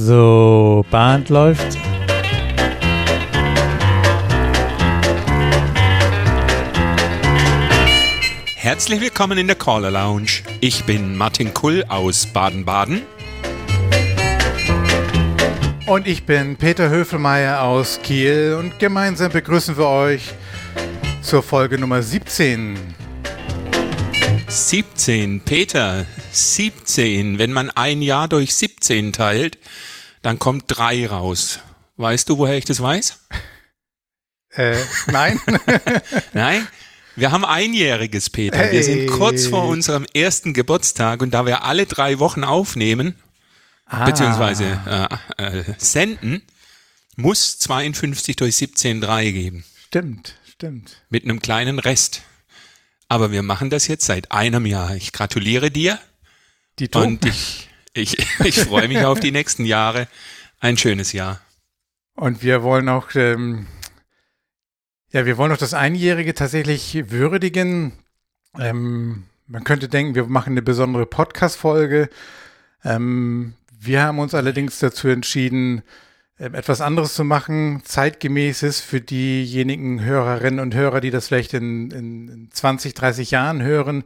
So, Band läuft. Herzlich willkommen in der Caller Lounge. Ich bin Martin Kull aus Baden-Baden. Und ich bin Peter Höfelmeier aus Kiel und gemeinsam begrüßen wir euch zur Folge Nummer 17. 17, Peter, 17. Wenn man ein Jahr durch 17 teilt, dann kommt 3 raus. Weißt du, woher ich das weiß? Äh, nein. Nein? Wir haben einjähriges, Peter. Hey. Wir sind kurz vor unserem ersten Geburtstag und da wir alle drei Wochen aufnehmen, ah. beziehungsweise äh, äh, senden, muss 52 durch 17 3 geben. Stimmt, stimmt. Mit einem kleinen Rest. Aber wir machen das jetzt seit einem Jahr. Ich gratuliere dir. Die und ich, ich, ich freue mich auf die nächsten Jahre. Ein schönes Jahr. Und wir wollen auch ähm, ja, wir wollen auch das Einjährige tatsächlich würdigen. Ähm, man könnte denken, wir machen eine besondere Podcast-Folge. Ähm, wir haben uns allerdings dazu entschieden, etwas anderes zu machen, zeitgemäßes für diejenigen Hörerinnen und Hörer, die das vielleicht in, in 20, 30 Jahren hören.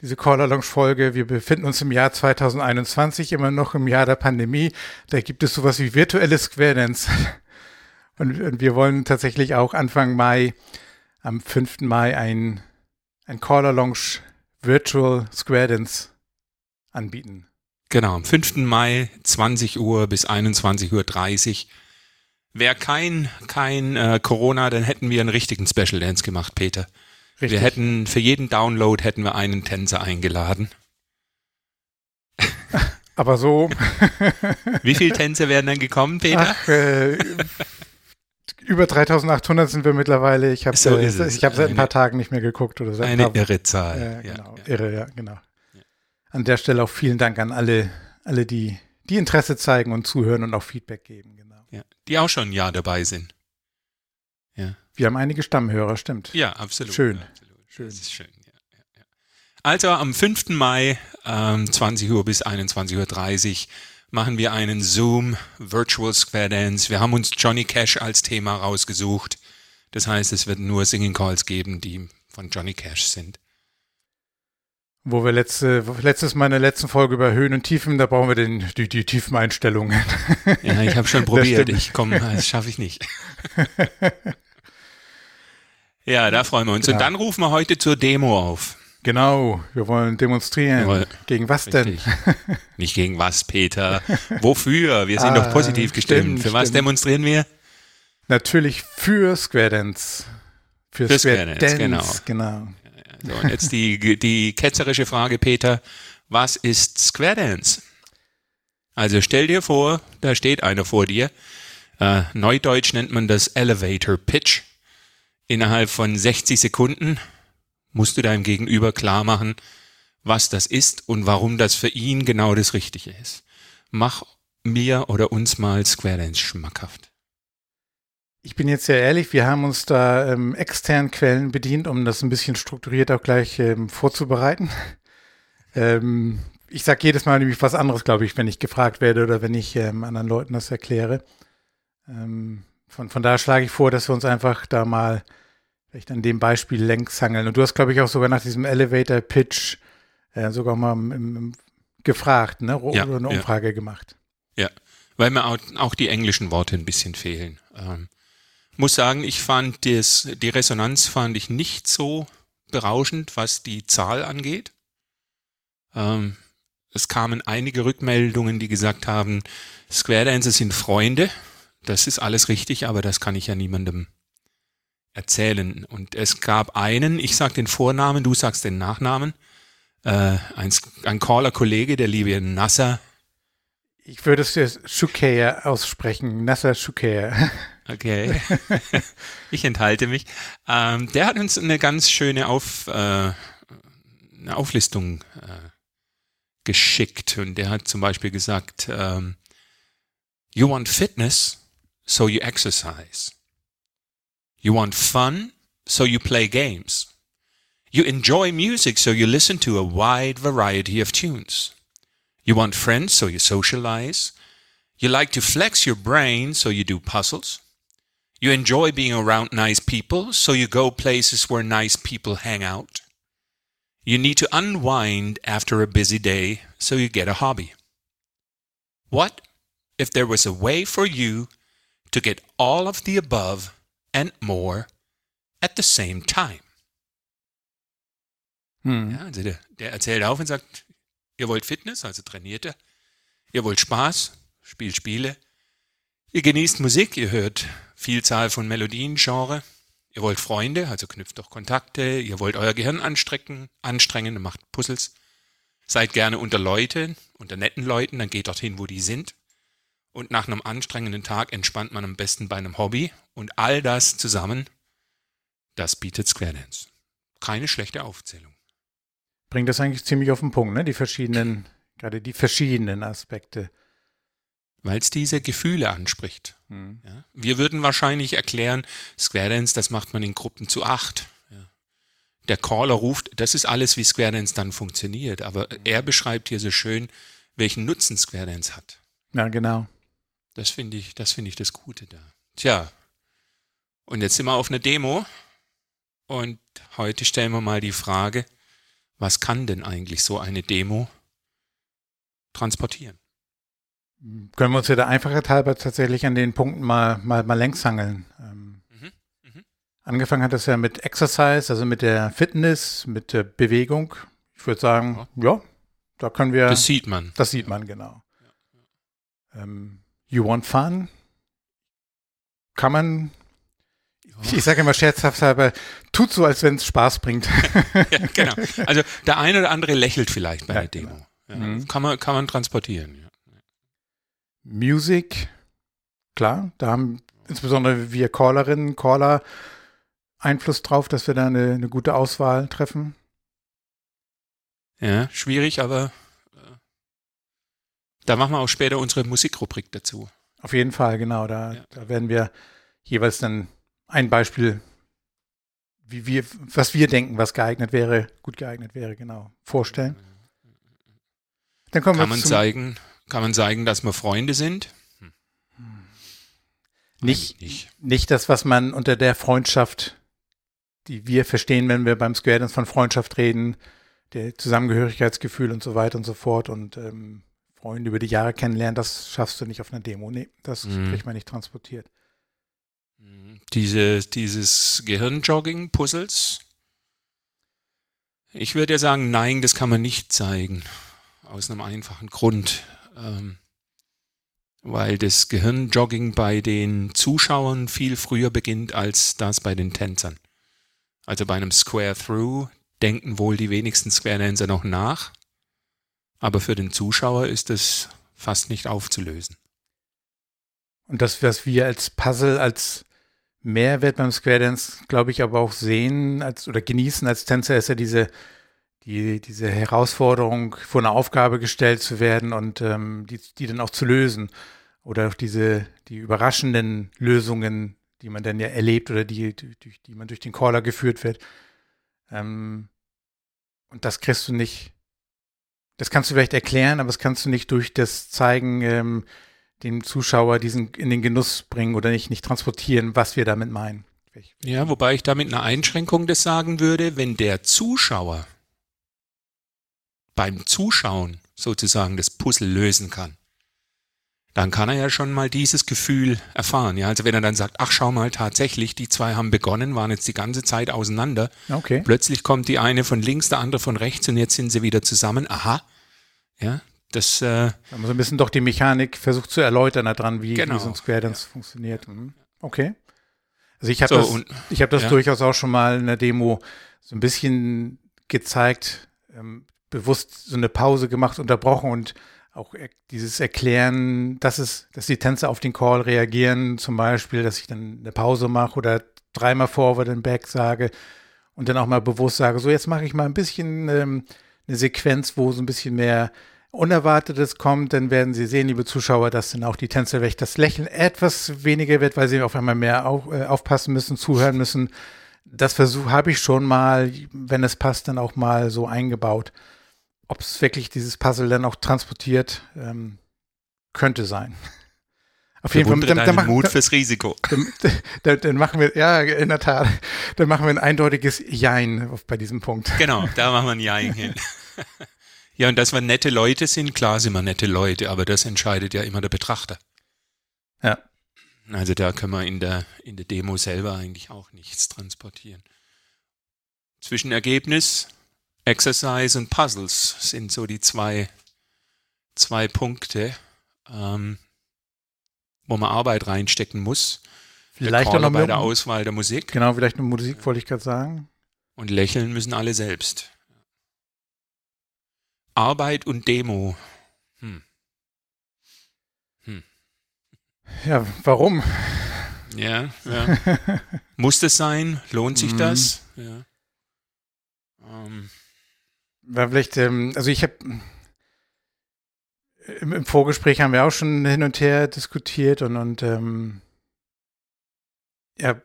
Diese Caller Lounge Folge. Wir befinden uns im Jahr 2021, immer noch im Jahr der Pandemie. Da gibt es sowas wie virtuelle Square Dance. Und, und, wir wollen tatsächlich auch Anfang Mai, am 5. Mai, ein, ein Caller Lounge Virtual Square Dance anbieten. Genau, am 5. Mai, 20 Uhr bis 21.30 Uhr. Wäre kein, kein äh, Corona, dann hätten wir einen richtigen Special Dance gemacht, Peter. Richtig. Wir hätten für jeden Download hätten wir einen Tänzer eingeladen. Aber so. Wie viele Tänze wären dann gekommen, Peter? Ach, äh, über 3800 sind wir mittlerweile. Ich habe so äh, ich hab seit ein paar Tagen nicht mehr geguckt. Oder seit eine paar, irre Zahl. Äh, genau, ja, irre, ja, genau. Ja. An der Stelle auch vielen Dank an alle, alle die, die Interesse zeigen und zuhören und auch Feedback geben. Genau. Ja, die auch schon ein Jahr dabei sind. Ja. Wir haben einige Stammhörer, stimmt. Ja, absolut. Schön. Absolut. schön. Das ist schön. Ja, also am 5. Mai, ähm, 20 Uhr bis 21.30 Uhr machen wir einen Zoom Virtual Square Dance. Wir haben uns Johnny Cash als Thema rausgesucht. Das heißt, es wird nur Singing Calls geben, die von Johnny Cash sind. Wo wir letzte, letztes Mal in der letzten Folge über Höhen und Tiefen, da brauchen wir den, die, die Tiefeneinstellungen. Ja, ich habe schon probiert. Ich komme, das schaffe ich nicht. Ja, da freuen wir uns. Ja. Und dann rufen wir heute zur Demo auf. Genau, wir wollen demonstrieren. Jawohl. Gegen was denn? Nicht gegen was, Peter. Wofür? Wir sind ah, doch positiv gestimmt. Stimmt, für was stimmt. demonstrieren wir? Natürlich für Square Dance. Für, für Square, Square Dance, Dance, genau. genau. So, und jetzt die, die ketzerische Frage, Peter. Was ist Square Dance? Also stell dir vor, da steht einer vor dir. Äh, Neudeutsch nennt man das Elevator Pitch. Innerhalb von 60 Sekunden musst du deinem Gegenüber klar machen, was das ist und warum das für ihn genau das Richtige ist. Mach mir oder uns mal Square Dance schmackhaft. Ich bin jetzt sehr ehrlich, wir haben uns da ähm, externen Quellen bedient, um das ein bisschen strukturiert auch gleich ähm, vorzubereiten. ähm, ich sage jedes Mal nämlich was anderes, glaube ich, wenn ich gefragt werde oder wenn ich ähm, anderen Leuten das erkläre. Ähm, von, von daher schlage ich vor, dass wir uns einfach da mal vielleicht an dem Beispiel längs hangeln. Und du hast, glaube ich, auch sogar nach diesem Elevator-Pitch äh, sogar mal im, im, gefragt, ne? Oder ja, eine Umfrage ja. gemacht. Ja, weil mir auch, auch, die englischen Worte ein bisschen fehlen. Ähm, muss sagen, ich fand das, die Resonanz fand ich nicht so berauschend, was die Zahl angeht. Ähm, es kamen einige Rückmeldungen, die gesagt haben, Square Dancer sind Freunde. Das ist alles richtig, aber das kann ich ja niemandem erzählen. Und es gab einen, ich sag den Vornamen, du sagst den Nachnamen, äh, ein, ein Caller-Kollege, der liebe Nasser. Ich würde es jetzt Shukeya aussprechen, Nasser Shukeya. Okay, ich enthalte mich. Ähm, der hat uns eine ganz schöne Auf, äh, eine Auflistung äh, geschickt und der hat zum Beispiel gesagt, ähm, You want fitness, so you exercise. You want fun, so you play games. You enjoy music, so you listen to a wide variety of tunes. You want friends, so you socialize. You like to flex your brain, so you do puzzles. You enjoy being around nice people, so you go places where nice people hang out. You need to unwind after a busy day, so you get a hobby. What if there was a way for you to get all of the above and more at the same time? Hm. Ja, also der, der erzählt auf und sagt, ihr wollt Fitness, also trainiert ihr. Ihr wollt Spaß, spielt Spiele. Ihr genießt Musik, ihr hört Vielzahl von Melodien, Genre. Ihr wollt Freunde, also knüpft doch Kontakte. Ihr wollt euer Gehirn anstrecken, anstrengen macht Puzzles. Seid gerne unter Leuten, unter netten Leuten, dann geht dorthin, wo die sind. Und nach einem anstrengenden Tag entspannt man am besten bei einem Hobby. Und all das zusammen, das bietet Square Dance. Keine schlechte Aufzählung. Bringt das eigentlich ziemlich auf den Punkt, ne? Die verschiedenen, gerade die verschiedenen Aspekte. Weil es diese Gefühle anspricht. Hm. Ja? Wir würden wahrscheinlich erklären, Square Dance, das macht man in Gruppen zu acht. Ja. Der Caller ruft, das ist alles, wie Square Dance dann funktioniert. Aber er beschreibt hier so schön, welchen Nutzen Square Dance hat. Ja, genau. Das finde ich, das finde ich das Gute da. Tja. Und jetzt sind wir auf einer Demo. Und heute stellen wir mal die Frage, was kann denn eigentlich so eine Demo transportieren? Können wir uns ja der Einfachheit halber tatsächlich an den Punkten mal, mal, mal längs hangeln. Ähm, Mhm, mhm. Angefangen hat das ja mit Exercise, also mit der Fitness, mit der Bewegung. Ich würde sagen, ja. da können wir, Das das, sieht man. sieht man genau. Ähm, you want fun? Kann man, ich sage immer scherzhaft halber, tut so, als wenn es Spaß bringt. ja, genau. Also der eine oder andere lächelt vielleicht bei Ja, der Demo. Ja, Mhm. kann, man, kann man transportieren. Music, klar, da haben insbesondere wir Callerinnen, Caller Einfluss drauf, dass wir da eine, eine gute Auswahl treffen. ja, schwierig, aber äh, da machen wir auch später unsere Musikrubrik dazu. Auf jeden Fall, genau. Da, Ja. da werden wir jeweils dann ein Beispiel, wie wir, was wir denken, was geeignet wäre, gut geeignet wäre, genau, vorstellen. Dann kommen Kann wir man zeigen, kann man zeigen, dass wir Freunde sind? nicht, Nicht. nicht das, was man unter der Freundschaft, die wir verstehen, wenn wir beim Square Dance von Freundschaft reden, der Zusammengehörigkeitsgefühl und so weiter und so fort und ähm, Freunde über die Jahre kennenlernen, das schaffst du nicht auf einer Demo. Nee, das Mhm. kriegt man nicht transportiert. Diese, dieses Gehirnjogging, Puzzles. Ich würde ja sagen, nein, das kann man nicht zeigen. Aus einem einfachen Grund. Ähm, weil das Gehirnjogging bei den Zuschauern viel früher beginnt als das bei den Tänzern. Also bei einem Square Through denken wohl die wenigsten Square Dancer noch nach. Aber für den Zuschauer ist es fast nicht aufzulösen. Und das, was wir als Puzzle, als Mehrwert beim Square Dance, glaube ich, aber auch sehen als oder genießen als Tänzer, ist ja diese, die, diese Herausforderung, vor eine Aufgabe gestellt zu werden und ähm, die, die dann auch zu lösen. Oder auch diese, die überraschenden Lösungen, die man dann ja erlebt oder die, durch die man durch den Caller geführt wird. Ähm, und das kriegst du nicht, das kannst du vielleicht erklären, aber das kannst du nicht durch das Zeigen ähm, dem Zuschauer diesen in den Genuss bringen oder nicht, nicht transportieren, was wir damit meinen. Ja, wobei ich damit eine Einschränkung das sagen würde, wenn der Zuschauer beim Zuschauen sozusagen das Puzzle lösen kann, dann kann er ja schon mal dieses Gefühl erfahren. Ja, also wenn er dann sagt, ach schau mal, tatsächlich, die zwei haben begonnen, waren jetzt die ganze Zeit auseinander. Okay. Plötzlich kommt die eine von links, der andere von rechts und jetzt sind sie wieder zusammen. Aha. Ja, das, äh, Da so ein bisschen doch die Mechanik versucht zu erläutern daran, wie, Genau. wie so ein Square Dance funktioniert. Mhm. Okay. Also ich habe so das, und ich hab das ja. durchaus auch schon mal in der Demo so ein bisschen gezeigt, ähm, bewusst so eine Pause gemacht, unterbrochen und auch dieses Erklären, dass es, dass die Tänzer auf den Call reagieren, zum Beispiel, dass ich dann eine Pause mache oder dreimal Forward and Back sage und dann auch mal bewusst sage, so jetzt mache ich mal ein bisschen ähm, eine Sequenz, wo so ein bisschen mehr Unerwartetes kommt, dann werden Sie sehen, liebe Zuschauer, dass dann auch die Tänzer vielleicht das Lächeln etwas weniger wird, weil sie auf einmal mehr auf, äh, aufpassen müssen, zuhören müssen. Das Versuch habe ich schon mal, wenn es passt, dann auch mal so eingebaut. Ob es wirklich dieses Puzzle dann auch transportiert, ähm, könnte sein. Auf jeden Fall. Dann, dann machen, Mut fürs Risiko. Dann, dann, dann, machen wir, ja, in der Tat, dann machen wir ein eindeutiges Jein bei diesem Punkt. Genau, da machen wir ein Jein hin. ja, und dass wir nette Leute sind, klar sind wir nette Leute, aber das entscheidet ja immer der Betrachter. Ja. Also da können wir in der, in der Demo selber eigentlich auch nichts transportieren. Zwischenergebnis, Exercise und Puzzles sind so die zwei, zwei Punkte. Ähm, wo man Arbeit reinstecken muss. Vielleicht auch noch bei der Auswahl der Musik. Genau, vielleicht eine Musik wollte ich gerade sagen. Und lächeln müssen alle selbst. Arbeit und Demo. Hm. Hm. Ja, warum? Ja, ja. Muss das sein? Lohnt sich mhm. das? Ja. Ähm. Vielleicht, ähm, also ich habe im, im, Vorgespräch haben wir auch schon hin und her diskutiert und, und ähm, ja,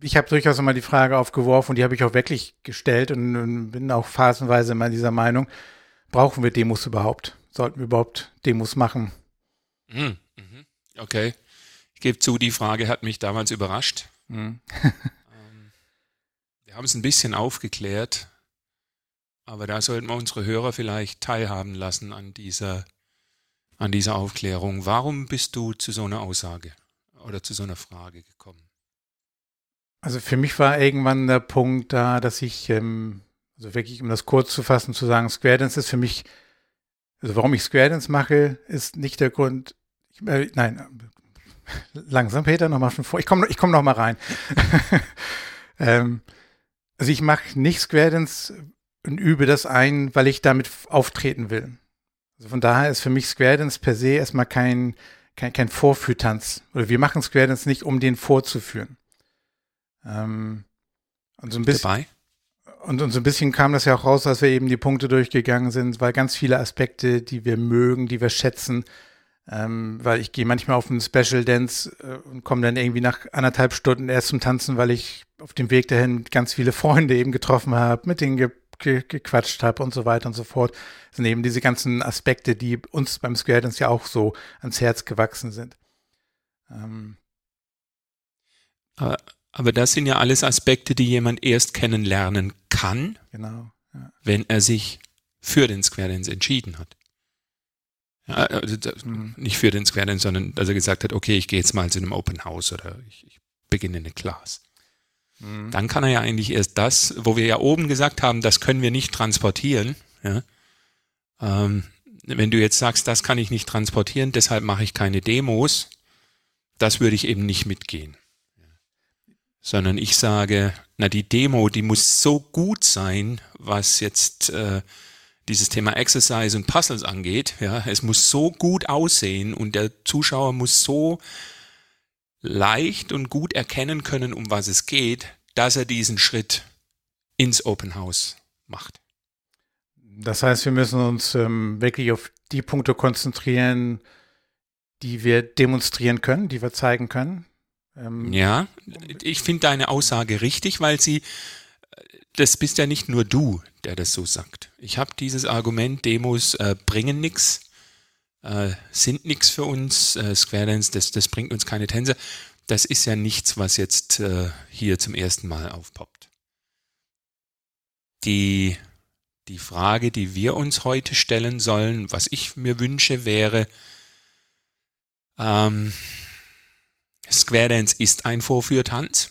ich habe durchaus immer die Frage aufgeworfen und die habe ich auch wirklich gestellt und, und, bin auch phasenweise immer dieser Meinung, brauchen wir Demos überhaupt? Sollten wir überhaupt Demos machen? Mhm. mhm. Okay. Ich gebe zu, die Frage hat mich damals überrascht. Mhm. wir haben es ein bisschen aufgeklärt, aber da sollten wir unsere Hörer vielleicht teilhaben lassen an dieser an dieser Aufklärung. Warum bist du zu so einer Aussage oder zu so einer Frage gekommen? Also für mich war irgendwann der Punkt da, dass ich, ähm, also wirklich, um das kurz zu fassen, zu sagen, Square Dance ist für mich, also warum ich Square Dance mache, ist nicht der Grund, ich, äh, nein, langsam Peter, nochmal schon vor, ich komme ich komm noch mal rein. ähm, also ich mache nicht Square Dance und übe das ein, weil ich damit auftreten will. Also von daher ist für mich Square Dance per se erstmal kein, kein, kein Vorführtanz. Oder wir machen Square Dance nicht, um den vorzuführen. Ähm, und so ein bisschen. Dabei? Und, und so ein bisschen kam das ja auch raus, als wir eben die Punkte durchgegangen sind, weil ganz viele Aspekte, die wir mögen, die wir schätzen, ähm, weil ich gehe manchmal auf einen Special Dance äh, und komme dann irgendwie nach anderthalb Stunden erst zum Tanzen, weil ich auf dem Weg dahin ganz viele Freunde eben getroffen habe, mit denen ge ge gequatscht habe und so weiter und so fort. Das sind eben diese ganzen Aspekte, die uns beim Square Dance ja auch so ans Herz gewachsen sind. Ähm. Aber, aber das sind ja alles Aspekte, die jemand erst kennenlernen kann, genau, ja. wenn er sich für den Square Dance entschieden hat. Ja, also mhm. Nicht für den Square Dance, sondern dass er gesagt hat, okay, ich gehe jetzt mal zu einem Open House oder ich, ich beginne eine Class. Mhm. Dann kann er ja eigentlich erst das, wo wir ja oben gesagt haben, das können wir nicht transportieren. Ja? Ähm, wenn du jetzt sagst, das kann ich nicht transportieren, deshalb mache ich keine Demos, das würde ich eben nicht mitgehen. Sondern ich sage, na die Demo, die muss so gut sein, was jetzt äh, dieses Thema Exercise und Puzzles angeht. Ja, es muss so gut aussehen und der Zuschauer muss so leicht und gut erkennen können, um was es geht, dass er diesen Schritt ins Open House macht. Das heißt, wir müssen uns ähm, wirklich auf die Punkte konzentrieren, die wir demonstrieren können, die wir zeigen können. Ähm, ja, ich finde deine Aussage richtig, weil sie, das bist ja nicht nur du, der das so sagt. Ich habe dieses Argument, Demos äh, bringen nichts äh, sind nichts für uns. Äh, Square Dance, das, das bringt uns keine Tänze. Das ist ja nichts, was jetzt äh, hier zum ersten Mal aufpoppt. Die, die Frage, die wir uns heute stellen sollen, was ich mir wünsche, wäre, ähm, Square Dance ist ein Vorführtanz.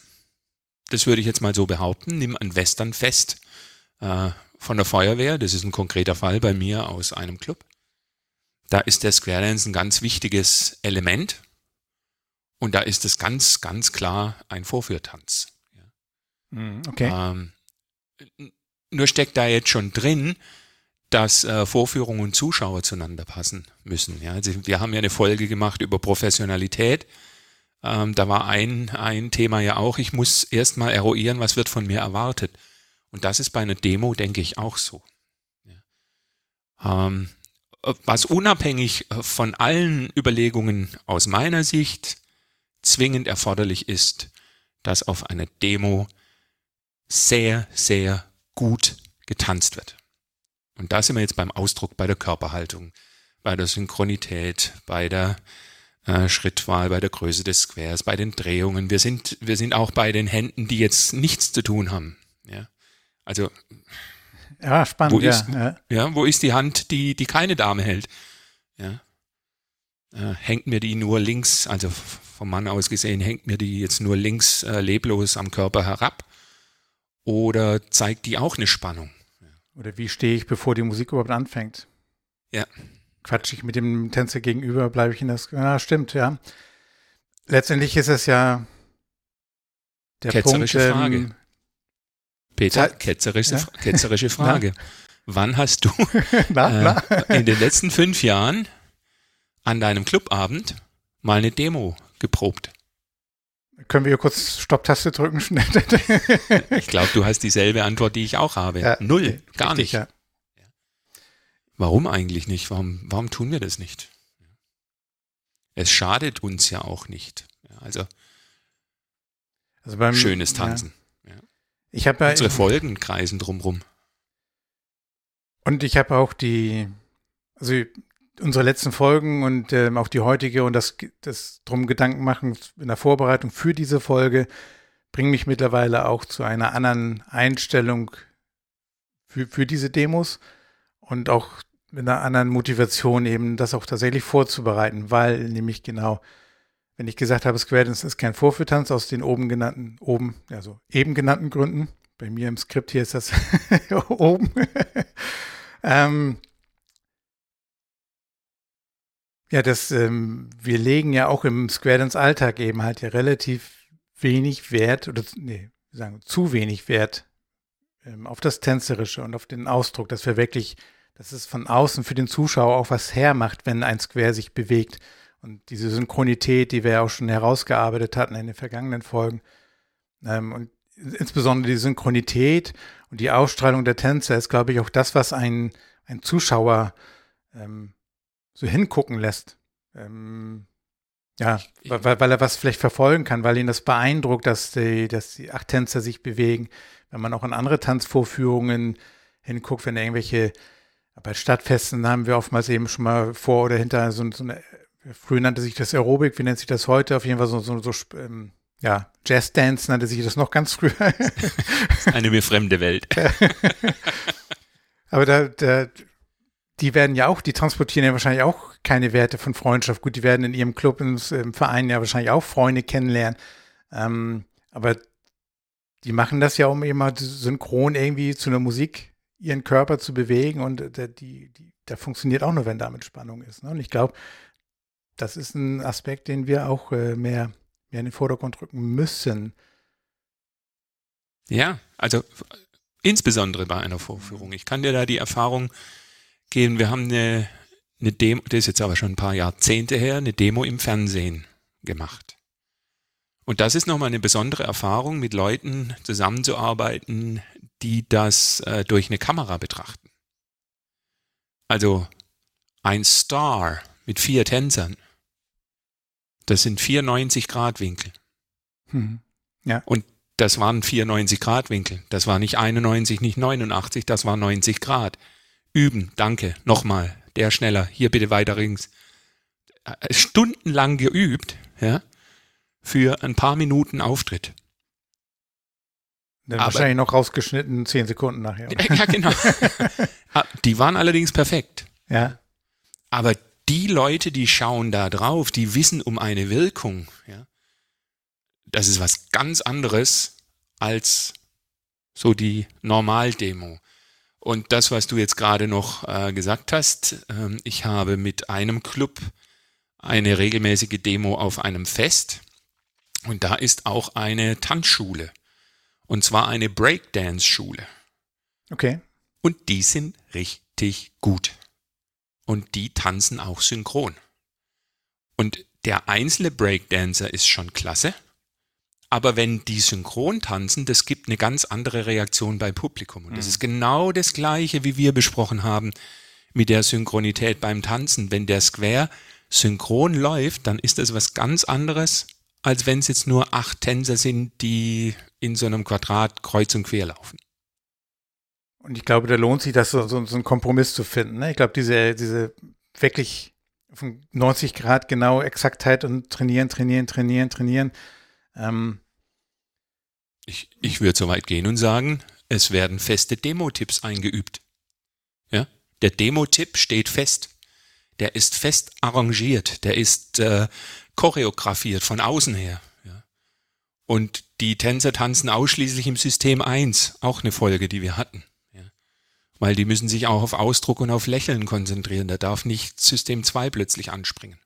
Das würde ich jetzt mal so behaupten. Nimm ein Westernfest äh, von der Feuerwehr. Das ist ein konkreter Fall bei mir aus einem Club. Da ist der Square Dance ein ganz wichtiges Element. Und da ist es ganz, ganz klar ein Vorführtanz. Mhm, okay. Ähm, nur steckt da jetzt schon drin, dass äh, Vorführung und Zuschauer zueinander passen müssen. Ja? Also wir haben ja eine Folge gemacht über Professionalität. Ähm, da war ein, ein Thema ja auch, ich muss erstmal eruieren, was wird von mir erwartet. Und das ist bei einer Demo, denke ich, auch so. Ja. Ähm, was unabhängig äh, von allen Überlegungen aus meiner Sicht zwingend erforderlich ist, dass auf einer Demo sehr, sehr gut getanzt wird. Und da sind wir jetzt beim Ausdruck, bei der Körperhaltung, bei der Synchronität, bei der äh, Schrittwahl, bei der Größe des Squares, bei den Drehungen. Wir sind, wir sind auch bei den Händen, die jetzt nichts zu tun haben. Ja, also ja, spannend. Wo ist, ja, ja. wo ist die Hand, die, die keine Dame hält? Ja. Äh, hängt mir die nur links, also vom Mann aus gesehen, hängt mir die jetzt nur links äh, leblos am Körper herab? Oder zeigt die auch eine Spannung? Oder wie stehe ich, bevor die Musik überhaupt anfängt? Ja. Quatsch ich mit dem Tänzer gegenüber, bleibe ich in das. Ja, stimmt, ja. Letztendlich ist es ja der Ketzerische Punkt, Frage. Peter, ketzerische, ja? ketzerische Frage. Wann hast du na, äh, in den letzten fünf Jahren an deinem Clubabend mal eine Demo geprobt? Können wir hier kurz Stopptaste drücken? ich glaube, du hast dieselbe Antwort, die ich auch habe. Ja, Null, gar richtig, nicht. Ja. Warum eigentlich nicht? Warum, warum tun wir das nicht? Es schadet uns ja auch nicht. Also, also beim, schönes Tanzen. Ja. Ich habe unsere Folgen kreisen drumrum. Und ich habe auch die, also unsere letzten Folgen und ähm, auch die heutige und das, das drum Gedanken machen in der Vorbereitung für diese Folge bringen mich mittlerweile auch zu einer anderen Einstellung für, für diese Demos und auch mit einer anderen Motivation eben das auch tatsächlich vorzubereiten, weil nämlich genau, wenn ich gesagt habe, Square Dance ist kein Vorführtanz aus den oben genannten, oben, also eben genannten Gründen, bei mir im Skript hier ist das oben, ähm, ja, das, ähm, wir legen ja auch im Square Dance Alltag eben halt ja relativ wenig Wert, oder nee, wir sagen zu wenig Wert ähm, auf das Tänzerische und auf den Ausdruck, dass wir wirklich, dass es von außen für den Zuschauer auch was hermacht, wenn ein Square sich bewegt. Und diese Synchronität, die wir ja auch schon herausgearbeitet hatten in den vergangenen Folgen. Ähm, und insbesondere die Synchronität und die Ausstrahlung der Tänzer ist, glaube ich, auch das, was ein, ein Zuschauer ähm, so hingucken lässt. Ähm, ja, weil, weil, er was vielleicht verfolgen kann, weil ihn das beeindruckt, dass die, dass die acht Tänzer sich bewegen. Wenn man auch in andere Tanzvorführungen hinguckt, wenn irgendwelche, bei Stadtfesten haben wir oftmals eben schon mal vor oder hinter so, so eine, früher nannte sich das Aerobic, wie nennt sich das heute? Auf jeden Fall so, so, so ähm, ja, Jazz-Dance nannte sich das noch ganz früher. eine mir fremde Welt. Aber da, da die werden ja auch, die transportieren ja wahrscheinlich auch keine Werte von Freundschaft. Gut, die werden in ihrem Club, im, im Verein ja wahrscheinlich auch Freunde kennenlernen. Ähm, aber die machen das ja, um immer synchron irgendwie zu einer Musik ihren Körper zu bewegen und äh, die, die, da funktioniert auch nur, wenn damit Spannung ist. Ne? Und ich glaube, das ist ein Aspekt, den wir auch äh, mehr, mehr in den Vordergrund rücken müssen. Ja, also insbesondere bei einer Vorführung. Ich kann dir da die Erfahrung gehen. Wir haben eine, eine Demo, das ist jetzt aber schon ein paar Jahrzehnte her, eine Demo im Fernsehen gemacht. Und das ist nochmal eine besondere Erfahrung, mit Leuten zusammenzuarbeiten, die das äh, durch eine Kamera betrachten. Also ein Star mit vier Tänzern. Das sind 94 Grad Winkel. Hm. Ja. Und das waren 94 Grad Winkel. Das war nicht 91, nicht 89, das war 90 Grad. Üben, danke, nochmal, der schneller, hier bitte weiter rings. Äh, stundenlang geübt, ja, für ein paar Minuten Auftritt. Dann Aber, wahrscheinlich noch rausgeschnitten, zehn Sekunden nachher. Ja, genau. Ah, die waren allerdings perfekt. Ja. Aber die Leute, die schauen da drauf, die wissen um eine Wirkung, ja. Das ist was ganz anderes als so die Normaldemo. Und das, was du jetzt gerade noch äh, gesagt hast, äh, ich habe mit einem Club eine regelmäßige Demo auf einem Fest und da ist auch eine Tanzschule und zwar eine Breakdance-Schule. Okay. Und die sind richtig gut. Und die tanzen auch synchron. Und der einzelne Breakdancer ist schon klasse. Aber wenn die synchron tanzen, das gibt eine ganz andere Reaktion beim Publikum. Und das mhm. ist genau das Gleiche, wie wir besprochen haben mit der Synchronität beim Tanzen. Wenn der Square synchron läuft, dann ist das was ganz anderes, als wenn es jetzt nur acht Tänzer sind, die in so einem Quadrat kreuz und quer laufen. Und ich glaube, da lohnt sich das, so, so, so einen Kompromiss zu finden. Ne? Ich glaube, diese, diese wirklich von 90 Grad genau Exaktheit und trainieren, trainieren, trainieren, trainieren. Ähm, ich ich würde so weit gehen und sagen, es werden feste Demo-Tipps eingeübt. Ja? Der Demo-Tipp steht fest. Der ist fest arrangiert. Der ist äh, choreografiert von außen her. Ja? Und die Tänzer tanzen ausschließlich im System 1. Auch eine Folge, die wir hatten. Weil die müssen sich auch auf Ausdruck und auf Lächeln konzentrieren. Da darf nicht System 2 plötzlich anspringen.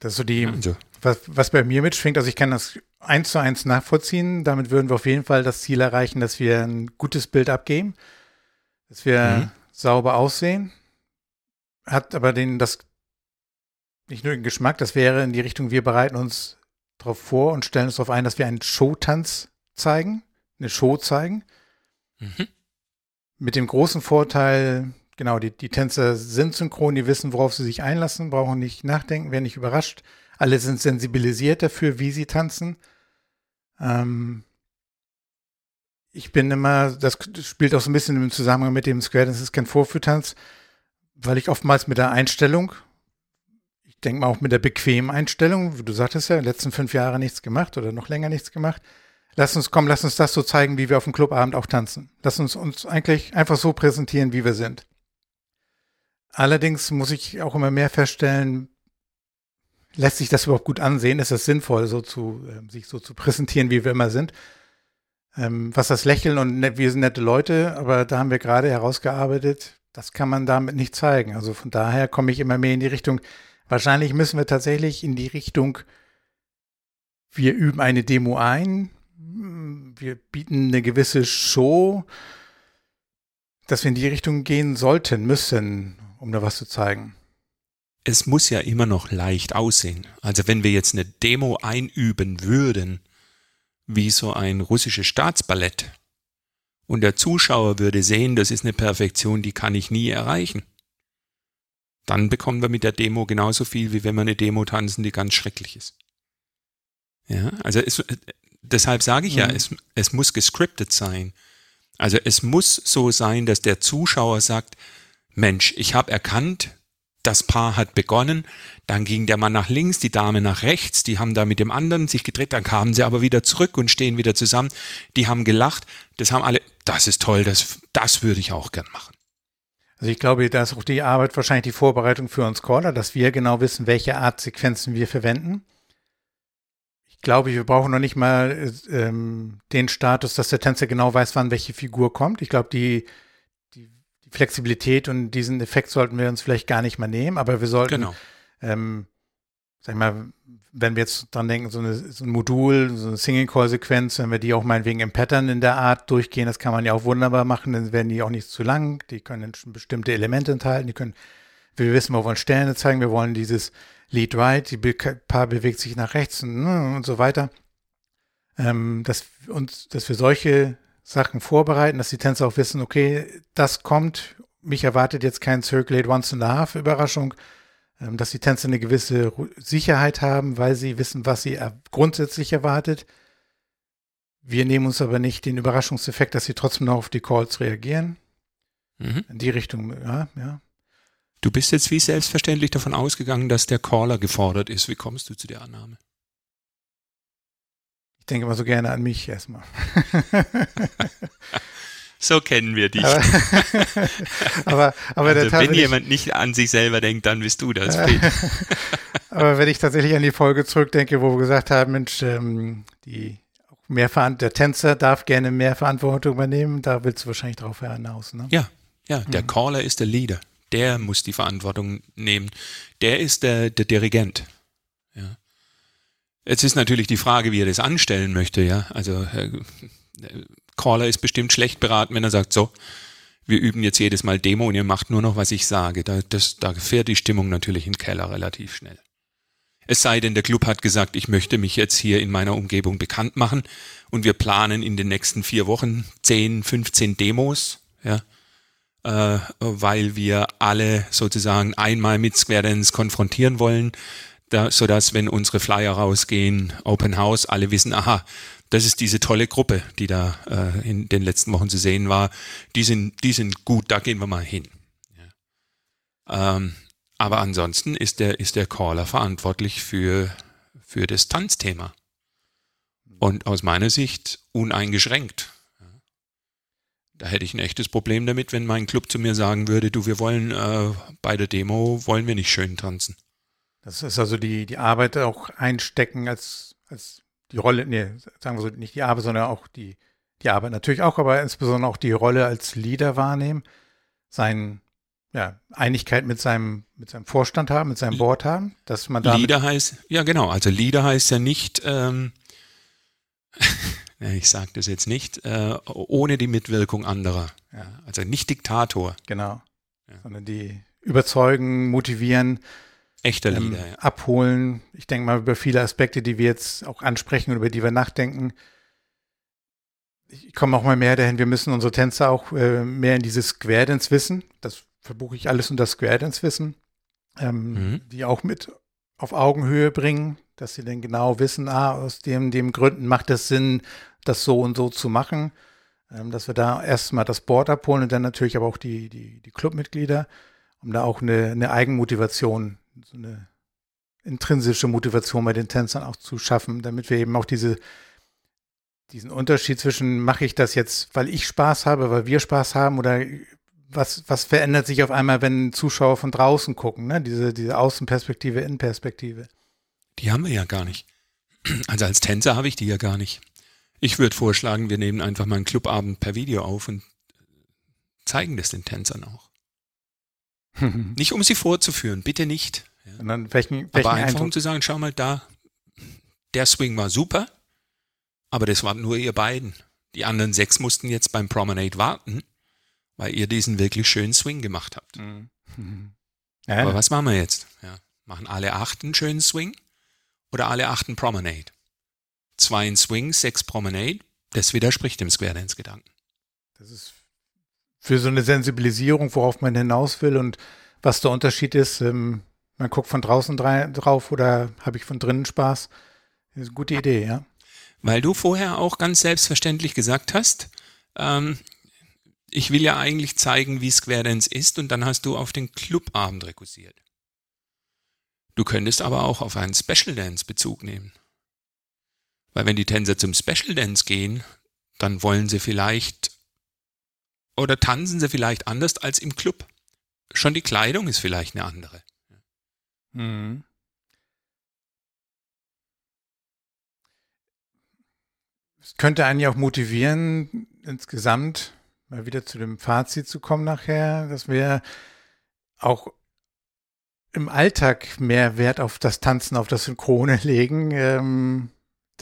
Das ist so die, also. was, was bei mir mitschwingt, also ich kann das eins zu eins nachvollziehen. Damit würden wir auf jeden Fall das Ziel erreichen, dass wir ein gutes Bild abgeben, dass wir mhm. sauber aussehen. Hat aber den, das nicht nur den Geschmack, das wäre in die Richtung, wir bereiten uns darauf vor und stellen uns darauf ein, dass wir einen Showtanz zeigen, eine Show zeigen. Mhm. Mit dem großen Vorteil, genau, die, die Tänzer sind synchron, die wissen, worauf sie sich einlassen, brauchen nicht nachdenken, werden nicht überrascht. Alle sind sensibilisiert dafür, wie sie tanzen. Ähm, ich bin immer, das spielt auch so ein bisschen im Zusammenhang mit dem Square, das ist kein Vorführtanz, weil ich oftmals mit der Einstellung, ich denke mal auch mit der bequemen Einstellung, du sagtest ja, in den letzten fünf Jahre nichts gemacht oder noch länger nichts gemacht. Lass uns kommen, lass uns das so zeigen, wie wir auf dem Clubabend auch tanzen. Lass uns uns eigentlich einfach so präsentieren, wie wir sind. Allerdings muss ich auch immer mehr feststellen, lässt sich das überhaupt gut ansehen? Ist es sinnvoll, so zu, äh, sich so zu präsentieren, wie wir immer sind? Ähm, was das Lächeln und net, wir sind nette Leute, aber da haben wir gerade herausgearbeitet, das kann man damit nicht zeigen. Also von daher komme ich immer mehr in die Richtung, wahrscheinlich müssen wir tatsächlich in die Richtung, wir üben eine Demo ein, wir bieten eine gewisse Show, dass wir in die Richtung gehen sollten, müssen, um da was zu zeigen es muss ja immer noch leicht aussehen. Also wenn wir jetzt eine Demo einüben würden, wie so ein russisches Staatsballett, und der Zuschauer würde sehen, das ist eine Perfektion, die kann ich nie erreichen, dann bekommen wir mit der Demo genauso viel, wie wenn wir eine Demo tanzen, die ganz schrecklich ist. Ja, also es, deshalb sage ich mhm. ja, es, es muss gescriptet sein. Also es muss so sein, dass der Zuschauer sagt, Mensch, ich habe erkannt, das Paar hat begonnen, dann ging der Mann nach links, die Dame nach rechts, die haben da mit dem anderen sich gedreht, dann kamen sie aber wieder zurück und stehen wieder zusammen. Die haben gelacht, das haben alle, das ist toll, das, das würde ich auch gern machen. Also ich glaube, da ist auch die Arbeit wahrscheinlich die Vorbereitung für uns Caller, dass wir genau wissen, welche Art Sequenzen wir verwenden. Ich glaube, wir brauchen noch nicht mal ähm, den Status, dass der Tänzer genau weiß, wann welche Figur kommt. Ich glaube, die Flexibilität und diesen Effekt sollten wir uns vielleicht gar nicht mal nehmen, aber wir sollten, genau. ähm, sag ich mal, wenn wir jetzt dran denken, so, eine, so ein Modul, so eine Single-Call-Sequenz, wenn wir die auch meinetwegen im Pattern in der Art durchgehen, das kann man ja auch wunderbar machen, dann werden die auch nicht zu lang, die können bestimmte Elemente enthalten, die können, wir wissen, wir wollen Sterne zeigen, wir wollen dieses Lead Right, die Paar bewegt sich nach rechts und, ne, und so weiter. Ähm, dass, uns, dass wir solche Sachen vorbereiten, dass die Tänzer auch wissen, okay, das kommt, mich erwartet jetzt kein Circulate Once and a Half Überraschung, ähm, dass die Tänzer eine gewisse Sicherheit haben, weil sie wissen, was sie grundsätzlich erwartet. Wir nehmen uns aber nicht den Überraschungseffekt, dass sie trotzdem noch auf die Calls reagieren. Mhm. In die Richtung, ja, ja. Du bist jetzt wie selbstverständlich davon ausgegangen, dass der Caller gefordert ist. Wie kommst du zu der Annahme? Ich denke immer so gerne an mich erstmal. so kennen wir dich. Aber, aber, aber also, wenn jemand nicht an sich selber denkt, dann bist du das. aber wenn ich tatsächlich an die Folge zurückdenke, wo wir gesagt haben, Mensch, ähm, die mehr der Tänzer darf gerne mehr Verantwortung übernehmen, da willst du wahrscheinlich drauf hinaus. Ne? Ja, ja, der mhm. Caller ist der Leader. Der muss die Verantwortung nehmen. Der ist der, der Dirigent. Ja. Jetzt ist natürlich die Frage, wie er das anstellen möchte, ja. Also äh, Caller ist bestimmt schlecht beraten, wenn er sagt, so, wir üben jetzt jedes Mal Demo und ihr macht nur noch, was ich sage. Da, das, da fährt die Stimmung natürlich in den Keller relativ schnell. Es sei denn, der Club hat gesagt, ich möchte mich jetzt hier in meiner Umgebung bekannt machen und wir planen in den nächsten vier Wochen 10, 15 Demos, ja, äh, weil wir alle sozusagen einmal mit Square Dance konfrontieren wollen da, sodass, wenn unsere Flyer rausgehen, Open House, alle wissen, aha, das ist diese tolle Gruppe, die da äh, in den letzten Wochen zu sehen war. Die sind, die sind gut, da gehen wir mal hin. Ähm, aber ansonsten ist der, ist der Caller verantwortlich für, für das Tanzthema. Und aus meiner Sicht uneingeschränkt. Da hätte ich ein echtes Problem damit, wenn mein Club zu mir sagen würde, du, wir wollen äh, bei der Demo, wollen wir nicht schön tanzen. Das ist also die, die Arbeit auch einstecken als, als die Rolle, nee, sagen wir so, nicht die Arbeit, sondern auch die, die Arbeit natürlich auch, aber insbesondere auch die Rolle als Leader wahrnehmen, sein, ja, Einigkeit mit seinem, mit seinem Vorstand haben, mit seinem Board haben, dass man da. Leader heißt, ja genau, also Leader heißt ja nicht, ähm, ich sage das jetzt nicht, äh, ohne die Mitwirkung anderer. Ja, also nicht Diktator. Genau. Ja. Sondern die überzeugen, motivieren, Echter ähm, Leader, ja. abholen. Ich denke mal über viele Aspekte, die wir jetzt auch ansprechen und über die wir nachdenken. Ich komme auch mal mehr dahin, wir müssen unsere Tänzer auch äh, mehr in dieses Square Dance Wissen, das verbuche ich alles unter Square Dance Wissen, ähm, mhm. die auch mit auf Augenhöhe bringen, dass sie dann genau wissen, ah, aus dem, dem Gründen macht es Sinn, das so und so zu machen. Ähm, dass wir da erstmal das Board abholen und dann natürlich aber auch die, die, die Clubmitglieder, um da auch eine, eine Eigenmotivation, so eine intrinsische Motivation bei den Tänzern auch zu schaffen, damit wir eben auch diese, diesen Unterschied zwischen, mache ich das jetzt, weil ich Spaß habe, weil wir Spaß haben oder was, was verändert sich auf einmal, wenn Zuschauer von draußen gucken, ne? diese, diese Außenperspektive, Innenperspektive. Die haben wir ja gar nicht. Also als Tänzer habe ich die ja gar nicht. Ich würde vorschlagen, wir nehmen einfach mal einen Clubabend per Video auf und zeigen das den Tänzern auch. nicht um sie vorzuführen, bitte nicht. Ja. Und dann welchen, welchen aber einfach Eindruck? um zu sagen, schau mal da, der Swing war super, aber das waren nur ihr beiden. Die anderen sechs mussten jetzt beim Promenade warten, weil ihr diesen wirklich schönen Swing gemacht habt. Mhm. Ja, aber was machen wir jetzt? Ja. Machen alle acht einen schönen Swing oder alle acht einen Promenade? zwei in Swing, sechs Promenade. Das widerspricht dem Square Dance Gedanken. Das ist für so eine Sensibilisierung, worauf man hinaus will und was der Unterschied ist. Ähm, man guckt von draußen drauf oder habe ich von drinnen Spaß? Das ist eine gute Idee, ja. Weil du vorher auch ganz selbstverständlich gesagt hast, ähm, ich will ja eigentlich zeigen, wie Square Dance ist und dann hast du auf den Clubabend rekursiert. Du könntest aber auch auf einen Special Dance Bezug nehmen. Weil wenn die Tänzer zum Special Dance gehen, dann wollen sie vielleicht oder tanzen sie vielleicht anders als im Club. Schon die Kleidung ist vielleicht eine andere. Mhm. Es könnte einen ja auch motivieren, insgesamt mal wieder zu dem Fazit zu kommen nachher, dass wir auch im Alltag mehr Wert auf das Tanzen, auf das Synchrone legen. Ähm,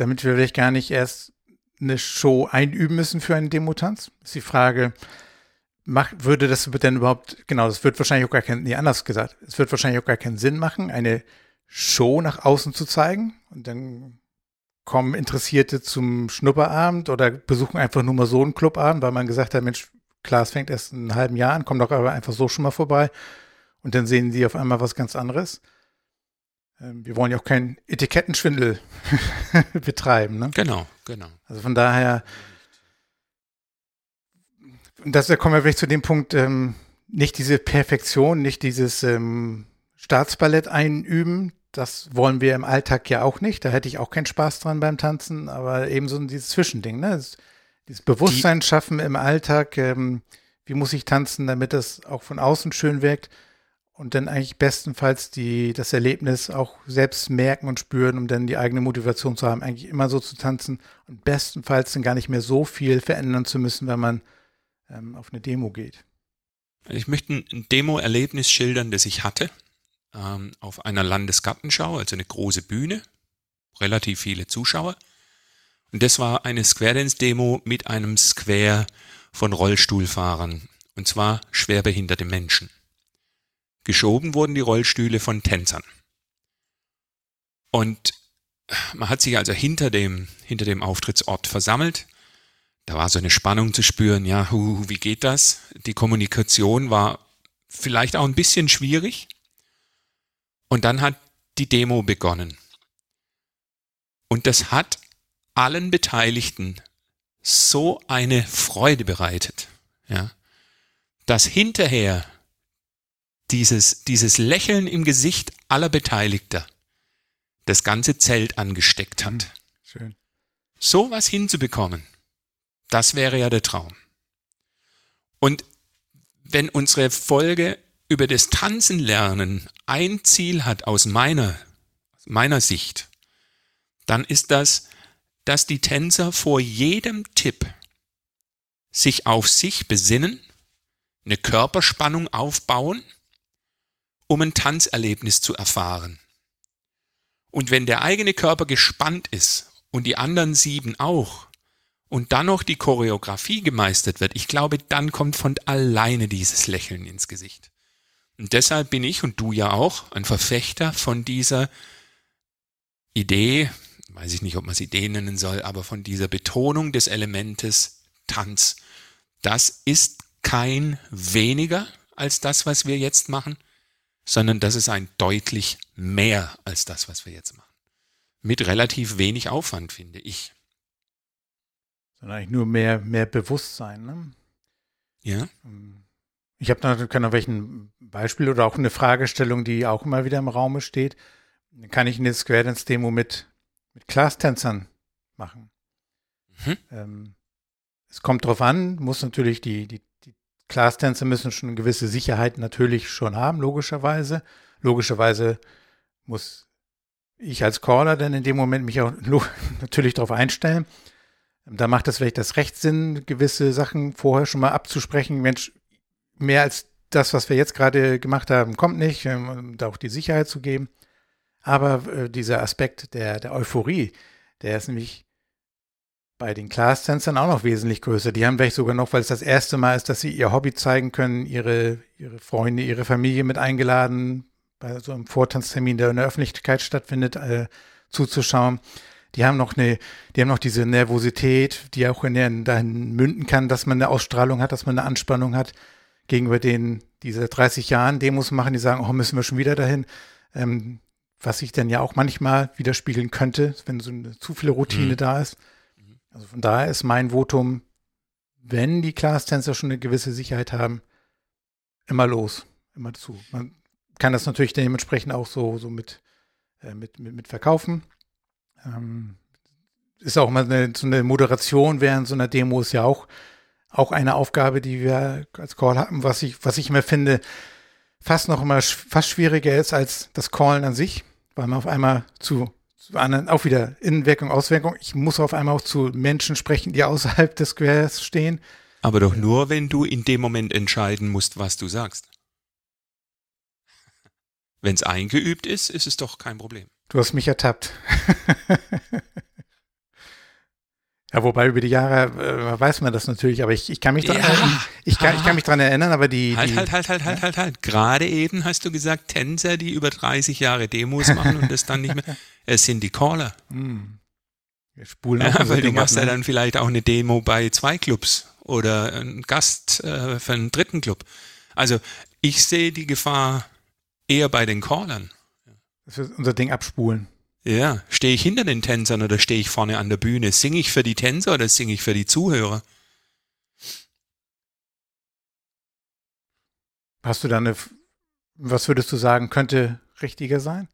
damit wir vielleicht gar nicht erst eine Show einüben müssen für einen Demotanz. Ist die Frage, macht, würde das denn überhaupt, genau, das wird wahrscheinlich auch gar keinen, nee, anders gesagt, es wird wahrscheinlich auch gar keinen Sinn machen, eine Show nach außen zu zeigen und dann kommen Interessierte zum Schnupperabend oder besuchen einfach nur mal so einen Clubabend, weil man gesagt hat, Mensch, klar, es fängt erst in einem halben Jahr an, kommt doch aber einfach so schon mal vorbei und dann sehen sie auf einmal was ganz anderes. Ähm, wir wollen ja auch keinen Etikettenschwindel betreiben. Ne? Genau, genau. Also von daher, das, da kommen wir vielleicht zu dem Punkt, ähm, nicht diese Perfektion, nicht dieses ähm, Staatsballett einüben. Das wollen wir im Alltag ja auch nicht. Da hätte ich auch keinen Spaß dran beim Tanzen, aber eben so dieses Zwischending, ne? Das, dieses Bewusstsein schaffen im Alltag, ähm, wie muss ich tanzen, damit das auch von außen schön wirkt und dann eigentlich bestenfalls die, das Erlebnis auch selbst merken und spüren, um dann die eigene Motivation zu haben, eigentlich immer so zu tanzen und bestenfalls dann gar nicht mehr so viel verändern zu müssen, wenn man ähm, auf eine Demo geht. Ich möchte ein Demo-Erlebnis schildern, das ich hatte ähm, auf einer Landesgartenschau, also eine große Bühne, relativ viele Zuschauer. Und das war eine Square Dance Demo mit einem Square von Rollstuhlfahrern, und zwar schwerbehinderte Menschen. Geschoben wurden die Rollstühle von Tänzern. Und man hat sich also hinter dem, hinter dem Auftrittsort versammelt. Da war so eine Spannung zu spüren, ja, hu, wie geht das? Die Kommunikation war vielleicht auch ein bisschen schwierig. Und dann hat die Demo begonnen. Und das hat allen Beteiligten so eine Freude bereitet, ja, dass hinterher dieses, dieses Lächeln im Gesicht aller Beteiligter das ganze Zelt angesteckt hat. Mhm. Schön. So was hinzubekommen, das wäre ja der Traum. Und wenn unsere Folge über das Tanzen lernen ein Ziel hat aus meiner, meiner Sicht, dann ist das, dass die Tänzer vor jedem Tipp sich auf sich besinnen, eine Körperspannung aufbauen, um ein Tanzerlebnis zu erfahren. Und wenn der eigene Körper gespannt ist und die anderen sieben auch, und dann noch die Choreografie gemeistert wird, ich glaube, dann kommt von alleine dieses Lächeln ins Gesicht. Und deshalb bin ich und du ja auch ein Verfechter von dieser Idee, weiß ich nicht, ob man es Idee nennen soll, aber von dieser Betonung des Elementes Tanz. Das ist kein weniger als das, was wir jetzt machen, sondern das ist ein deutlich mehr als das, was wir jetzt machen. Mit relativ wenig Aufwand, finde ich sondern eigentlich nur mehr, mehr Bewusstsein. Ne? Ja. Ich habe da noch welchen Beispiel oder auch eine Fragestellung, die auch immer wieder im Raume steht. Kann ich eine Square Dance Demo mit, mit Class-Tänzern machen? Mhm. Ähm, es kommt drauf an, muss natürlich die, die Class-Tänzer müssen schon eine gewisse Sicherheit natürlich schon haben, logischerweise. Logischerweise muss ich als Caller dann in dem Moment mich auch natürlich darauf einstellen. Da macht es vielleicht das Recht Sinn, gewisse Sachen vorher schon mal abzusprechen. Mensch, mehr als das, was wir jetzt gerade gemacht haben, kommt nicht, ähm, um da auch die Sicherheit zu geben. Aber äh, dieser Aspekt der, der Euphorie, der ist nämlich bei den Class-Tänzern auch noch wesentlich größer. Die haben vielleicht sogar noch, weil es das erste Mal ist, dass sie ihr Hobby zeigen können, ihre, ihre Freunde, ihre Familie mit eingeladen, bei so einem Vortanztermin, der in der Öffentlichkeit stattfindet, äh, zuzuschauen die haben noch eine, die haben noch diese Nervosität, die auch in der, dahin münden kann, dass man eine Ausstrahlung hat, dass man eine Anspannung hat gegenüber den, diese 30 Jahren Demos machen, die sagen, oh, müssen wir schon wieder dahin. Ähm, was sich dann ja auch manchmal widerspiegeln könnte, wenn so eine zu viele Routine mhm. da ist. Also von daher ist mein Votum, wenn die Class-Tänzer schon eine gewisse Sicherheit haben, immer los, immer zu. Man kann das natürlich dementsprechend auch so, so mit, äh, mit, mit, mit verkaufen. Ähm, ist auch mal eine, so eine Moderation während so einer Demo ist ja auch, auch eine Aufgabe, die wir als Call haben, was ich, was ich immer finde, fast noch immer fast schwieriger ist als das Callen an sich, weil man auf einmal zu, anderen, auch wieder Innenwirkung, Auswirkung, ich muss auf einmal auch zu Menschen sprechen, die außerhalb des Squares stehen. Aber doch nur, wenn du in dem Moment entscheiden musst, was du sagst. Wenn es eingeübt ist, ist es doch kein Problem. Du hast mich ertappt. ja, wobei über die Jahre äh, weiß man das natürlich, aber ich, ich kann mich dran, ja. ich, kann, ich kann mich dran erinnern, aber die. Halt, die, halt, halt, halt, ja? halt, halt, halt. Gerade eben hast du gesagt, Tänzer, die über 30 Jahre Demos machen und das dann nicht mehr. Es sind die Caller. Hm. Wir spulen ja, weil du machst ab, ne? ja dann vielleicht auch eine Demo bei zwei Clubs oder ein Gast äh, für einen dritten Club. Also ich sehe die Gefahr eher bei den Callern. Dass wir unser Ding abspulen. Ja, stehe ich hinter den Tänzern oder stehe ich vorne an der Bühne? Singe ich für die Tänzer oder singe ich für die Zuhörer? Hast du da eine, was würdest du sagen, könnte richtiger sein?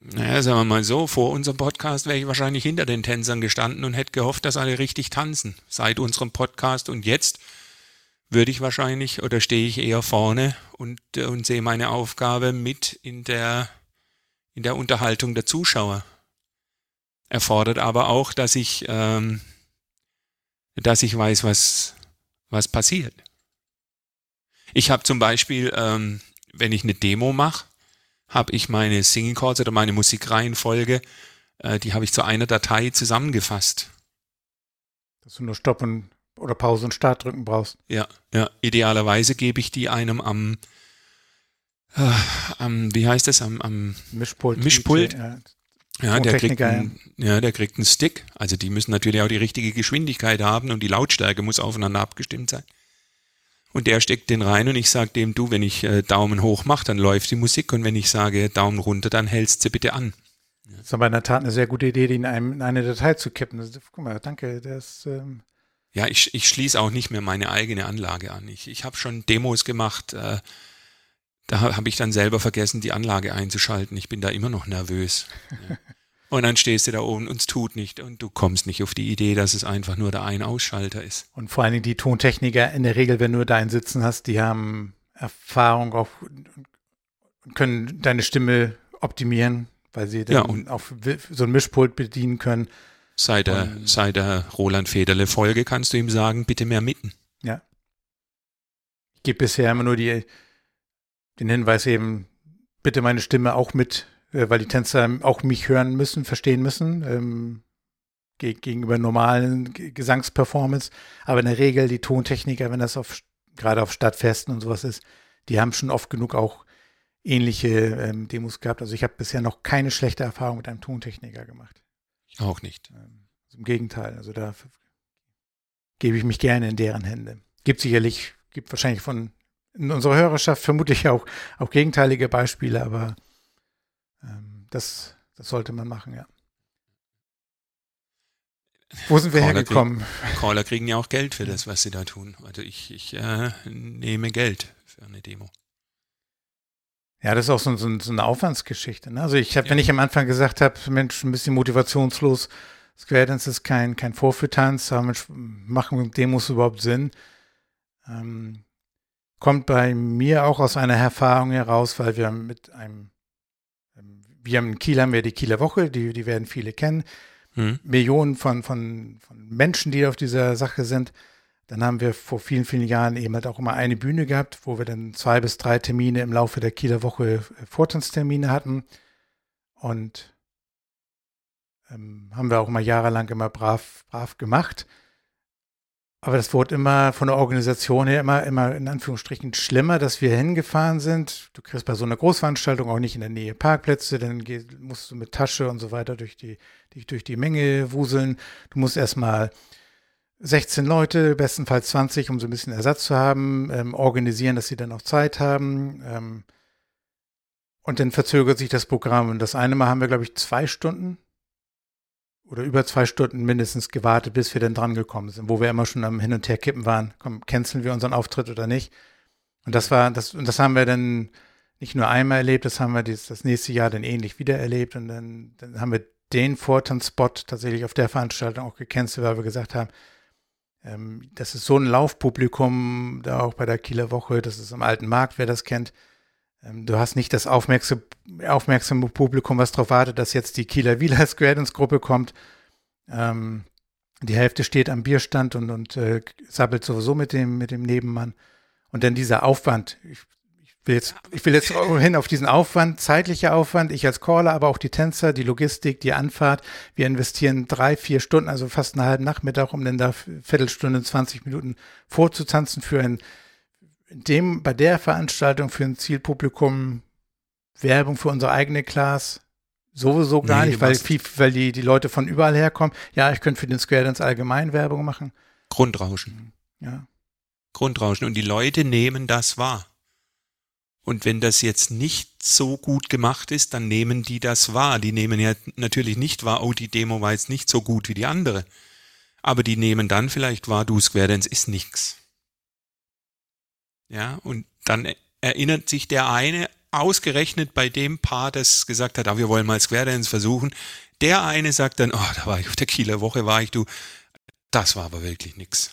Naja, sagen wir mal so, vor unserem Podcast wäre ich wahrscheinlich hinter den Tänzern gestanden und hätte gehofft, dass alle richtig tanzen. Seit unserem Podcast und jetzt würde ich wahrscheinlich oder stehe ich eher vorne und, äh, und sehe meine Aufgabe mit in der in der Unterhaltung der Zuschauer. Erfordert aber auch, dass ich, ähm, dass ich weiß, was, was passiert. Ich habe zum Beispiel, ähm, wenn ich eine Demo mache, habe ich meine Singing Chords oder meine Musikreihenfolge, äh, die habe ich zu einer Datei zusammengefasst. Dass du nur Stopp und oder Pause und Start drücken brauchst. Ja, ja. Idealerweise gebe ich die einem am äh, am, wie heißt das, am, am Mischpult. Mischpult. Ja. Ja, der kriegt, einen, ja, der kriegt einen Stick. Also die müssen natürlich auch die richtige Geschwindigkeit haben und die Lautstärke muss aufeinander abgestimmt sein. Und der steckt den rein und ich sage dem, du, wenn ich äh, Daumen hoch mache, dann läuft die Musik und wenn ich sage Daumen runter, dann hältst sie bitte an. Das ist aber in der Tat eine sehr gute Idee, die in, einem, in eine Datei zu kippen. Das, guck mal, danke. Das, ähm ja, ich, ich schließe auch nicht mehr meine eigene Anlage an. Ich, ich habe schon Demos gemacht, äh, Da habe ich dann selber vergessen, die Anlage einzuschalten. Ich bin da immer noch nervös. Ja. Und dann stehst du da oben und es tut nicht und du kommst nicht auf die Idee, dass es einfach nur der Ein-Ausschalter ist. Und vor allen Dingen die Tontechniker in der Regel, wenn du da einen sitzen hast, die haben Erfahrung auch und können deine Stimme optimieren, weil sie dann Ja, und- auf so ein Mischpult bedienen können. Seit der, Und- seit der Roland Federle Folge kannst du ihm sagen, bitte mehr mitten. Ja. Ich gebe bisher immer nur die, den Hinweis eben, bitte meine Stimme auch mit, äh, weil die Tänzer auch mich hören müssen, verstehen müssen, ähm, ge gegenüber normalen Gesangsperformance. Aber in der Regel die Tontechniker, wenn das auf, gerade auf Stadtfesten und sowas ist, die haben schon oft genug auch ähnliche ähm, Demos gehabt. Also ich habe bisher noch keine schlechte Erfahrung mit einem Tontechniker gemacht. Auch nicht. Ähm, also Im Gegenteil, also da gebe ich mich gerne in deren Hände. Gibt sicherlich, gibt wahrscheinlich von in unserer Hörerschaft vermutlich auch, auch gegenteilige Beispiele, aber ähm, das, das sollte man machen, ja. Wo sind wir Caller hergekommen? Caller kriegen ja auch Geld für das, was sie da tun. Also ich, ich äh, nehme Geld für eine Demo. Ja, das ist auch so, so, so eine Aufwandsgeschichte. Ne? Also ich habe, wenn Ja. ich am Anfang gesagt habe, Mensch, ein bisschen motivationslos, Square Dance ist kein, kein Vorführtanz, aber Mensch, machen Demos überhaupt Sinn? Ähm, kommt bei mir auch aus einer Erfahrung heraus, weil wir mit einem, wir haben in Kiel haben wir die Kieler Woche, die, die werden viele kennen. Hm? Millionen von, von, von Menschen, die auf dieser Sache sind. Dann haben wir vor vielen, vielen Jahren eben halt auch immer eine Bühne gehabt, wo wir dann zwei bis drei Termine im Laufe der Kieler Woche äh, Vortanztermine hatten. Und ähm, haben wir auch immer jahrelang immer brav, brav gemacht. Aber das wurde immer von der Organisation her immer, immer in Anführungsstrichen schlimmer, dass wir hingefahren sind. Du kriegst bei so einer Großveranstaltung auch nicht in der Nähe Parkplätze, dann geh, musst du mit Tasche und so weiter durch die, dich durch die Menge wuseln. Du musst erstmal 16 Leute, bestenfalls 20, um so ein bisschen Ersatz zu haben, ähm, organisieren, dass sie dann auch Zeit haben. Ähm, und dann verzögert sich das Programm. Und das eine Mal haben wir, glaube ich, zwei Stunden oder über zwei Stunden mindestens gewartet, bis wir dann dran gekommen sind, wo wir immer schon am Hin und Her kippen waren. Komm, canceln wir unseren Auftritt oder nicht? Und das war, das, und das haben wir dann nicht nur einmal erlebt, das haben wir dies, das nächste Jahr dann ähnlich wieder erlebt. Und dann, dann haben wir den Vortanzspot tatsächlich auf der Veranstaltung auch gecancelt, weil wir gesagt haben, ähm, das ist so ein Laufpublikum, da auch bei der Kieler Woche, das ist am alten Markt, wer das kennt. Ähm, du hast nicht das aufmerksame, aufmerksame Publikum, was darauf wartet, dass jetzt die Kieler Wieler Square Dance Gruppe kommt. Ähm, die Hälfte steht am Bierstand und, und äh, sabbelt sowieso mit dem, mit dem Nebenmann. Und dann dieser Aufwand. Ich, ich will jetzt, ich will jetzt hin auf diesen Aufwand, zeitlicher Aufwand, ich als Caller, aber auch die Tänzer, die Logistik, die Anfahrt. Wir investieren drei, vier Stunden, also fast einen halben Nachmittag, um dann da Viertelstunde, 20 Minuten vorzutanzen für ein, in dem, bei der Veranstaltung für ein Zielpublikum Werbung für unsere eigene Class sowieso gar Nee, nicht, weil, viel, weil die, die Leute von überall herkommen. Ja, ich könnte für den Square Dance allgemein Werbung machen. Grundrauschen. Ja. Grundrauschen. Und die Leute nehmen das wahr. Und wenn das jetzt nicht so gut gemacht ist, dann nehmen die das wahr. Die nehmen ja natürlich nicht wahr, oh, die Demo war jetzt nicht so gut wie die andere. Aber die nehmen dann vielleicht wahr, du Square Dance ist nix. Ja, und dann e- erinnert sich der eine ausgerechnet bei dem Paar, das gesagt hat, ah, wir wollen mal Square Dance versuchen. Der eine sagt dann, oh, da war ich auf der Kieler Woche, war ich du. Das war aber wirklich nix.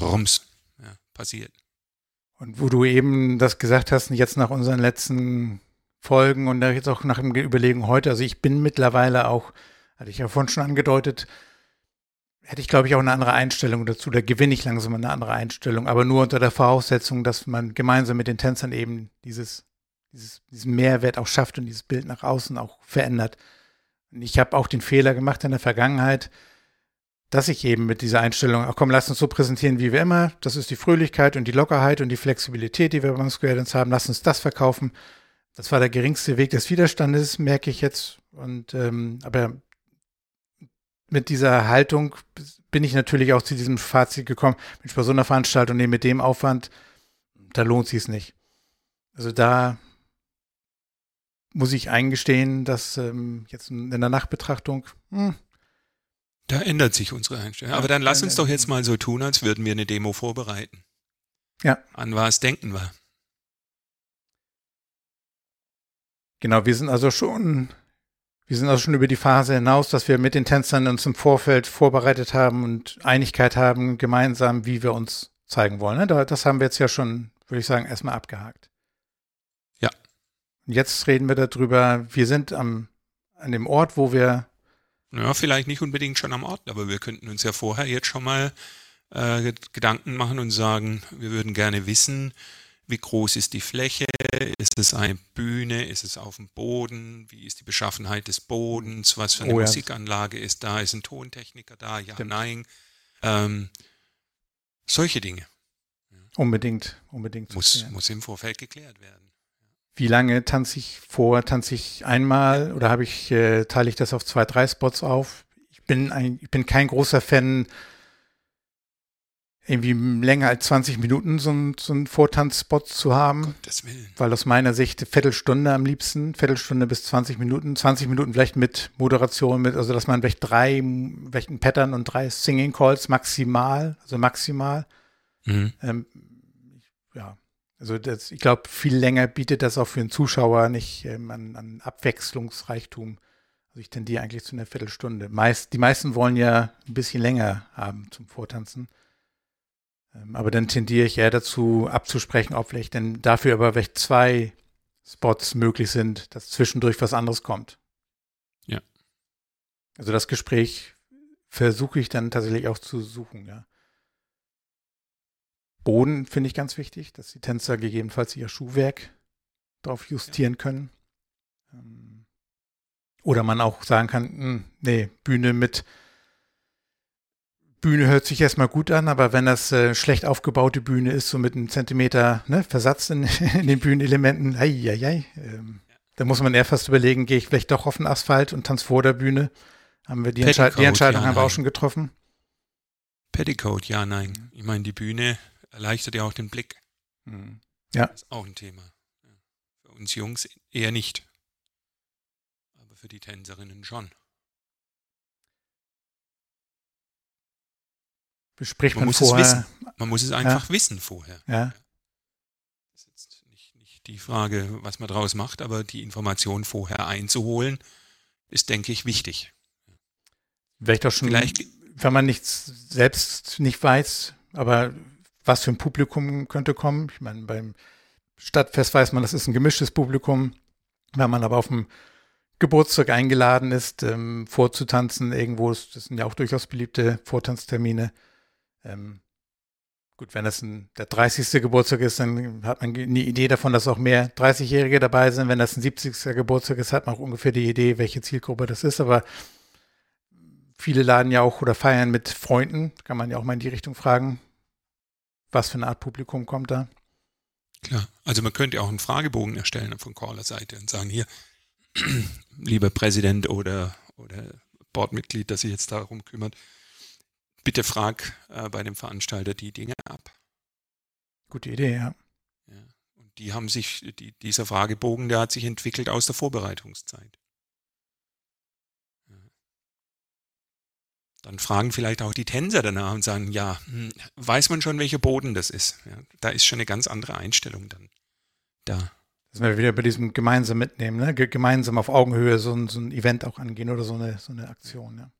Rums. Ja, passiert. Und wo du eben das gesagt hast, jetzt nach unseren letzten Folgen und jetzt auch nach dem Überlegen heute, also ich bin mittlerweile auch, hatte ich ja vorhin schon angedeutet, hätte ich glaube ich auch eine andere Einstellung dazu, da gewinne ich langsam eine andere Einstellung, aber nur unter der Voraussetzung, dass man gemeinsam mit den Tänzern eben dieses, dieses, diesen Mehrwert auch schafft und dieses Bild nach außen auch verändert. Und ich habe auch den Fehler gemacht in der Vergangenheit, dass ich eben mit dieser Einstellung, ach komm, lass uns so präsentieren wie wir immer, das ist die Fröhlichkeit und die Lockerheit und die Flexibilität, die wir beim Square Dance haben, lass uns das verkaufen. Das war der geringste Weg des Widerstandes, merke ich jetzt. Und ähm, aber mit dieser Haltung bin ich natürlich auch zu diesem Fazit gekommen, Mensch, bei so einer Veranstaltung, nee, mit dem Aufwand, da lohnt sich es nicht. Also da muss ich eingestehen, dass ähm, jetzt in der Nachbetrachtung, hm, Da ändert sich unsere Einstellung. Aber dann lass uns doch jetzt mal so tun, als würden wir eine Demo vorbereiten. Ja. An was denken wir? Genau, wir sind also schon, wir sind also schon über die Phase hinaus, dass wir mit den Tänzern uns im Vorfeld vorbereitet haben und Einigkeit haben, gemeinsam, wie wir uns zeigen wollen. Ne? Das haben wir jetzt ja schon, würde ich sagen, erstmal abgehakt. Ja. Und jetzt reden wir darüber, wir sind am, an dem Ort, wo wir. Ja, vielleicht nicht unbedingt schon am Ort, aber wir könnten uns ja vorher jetzt schon mal äh, Gedanken machen und sagen, wir würden gerne wissen, wie groß ist die Fläche? Ist es eine Bühne? Ist es auf dem Boden? Wie ist die Beschaffenheit des Bodens? Was für eine oh, ja. Musikanlage ist da? Ist ein Tontechniker da? Ja, Stimmt. nein. Ähm, solche Dinge. Unbedingt, unbedingt. Muss, muss im Vorfeld geklärt werden. Wie lange tanze ich vor? Tanze ich einmal oder habe ich, äh, teile ich das auf zwei, drei Spots auf? Ich bin ein, ich bin kein großer Fan irgendwie länger als 20 Minuten so ein, so ein Vortanzspot zu haben. Gottes Willen. Weil aus meiner Sicht Viertelstunde am liebsten, Viertelstunde bis 20 Minuten, 20 Minuten vielleicht mit Moderation, mit, also dass man vielleicht drei, vielleicht ein Pattern und drei Singing Calls maximal, also maximal. Mhm. Ähm, ja, also das, ich glaube, viel länger bietet das auch für den Zuschauer nicht ähm, an, an Abwechslungsreichtum. Also ich tendiere eigentlich zu einer Viertelstunde. Meist, die meisten wollen ja ein bisschen länger haben zum Vortanzen. Ähm, aber dann tendiere ich eher dazu, abzusprechen, ob vielleicht denn dafür aber vielleicht zwei Spots möglich sind, dass zwischendurch was anderes kommt. Ja. Also das Gespräch versuche ich dann tatsächlich auch zu suchen, ja. Boden finde ich ganz wichtig, dass die Tänzer gegebenenfalls ihr Schuhwerk darauf justieren ja. können. Ähm, oder man auch sagen kann, mh, hm, nee, Bühne mit Bühne hört sich erstmal gut an, aber wenn das äh, schlecht aufgebaute Bühne ist, so mit einem Zentimeter ne, Versatz in, in den Bühnenelementen, ei, ei, ei, ähm, da muss man eher fast überlegen, gehe ich vielleicht doch auf den Asphalt und tanze vor der Bühne. Haben wir die, Entsche die Entscheidung ja, haben wir auch schon getroffen. Petticoat, ja, nein. Ich meine, die Bühne erleichtert ja auch den Blick. Mhm. Ja. Das ist auch ein Thema. Für uns Jungs eher nicht. Aber für die Tänzerinnen schon. Bespricht man, man muss vorher. Es wissen. Man muss es einfach ja. wissen vorher. Ja. Das ist jetzt nicht, nicht die Frage, was man daraus macht, aber die Information vorher einzuholen, ist, denke ich, wichtig. Vielleicht auch schon, Vielleicht, wenn man nichts selbst nicht weiß, aber was für ein Publikum könnte kommen. Ich meine, beim Stadtfest weiß man, das ist ein gemischtes Publikum. Wenn man aber auf dem Geburtstag eingeladen ist, ähm, vorzutanzen irgendwo, das sind ja auch durchaus beliebte Vortanztermine, ähm, gut, wenn das ein, der 30. Geburtstag ist, dann hat man eine Idee davon, dass auch mehr 30-Jährige dabei sind. Wenn das ein 70. Geburtstag ist, hat man auch ungefähr die Idee, welche Zielgruppe das ist. Aber viele laden ja auch oder feiern mit Freunden. Kann man ja auch mal in die Richtung fragen, was für eine Art Publikum kommt da. Klar, also man könnte auch einen Fragebogen erstellen von Caller-Seite und sagen, hier, lieber Präsident oder, oder Boardmitglied, das sich jetzt darum kümmert, bitte frag äh, bei dem Veranstalter die Dinge ab. Gute Idee, ja. ja. Und die haben sich, die, dieser Fragebogen, der hat sich entwickelt aus der Vorbereitungszeit. Ja. Dann fragen vielleicht auch die Tänzer danach und sagen, ja, hm, weiß man schon, welcher Boden das ist? Ja, da ist schon eine ganz andere Einstellung dann da. Das wir wieder bei diesem gemeinsam mitnehmen, ne? gemeinsam auf Augenhöhe so ein, so ein Event auch angehen oder so eine, so eine Aktion. Ja.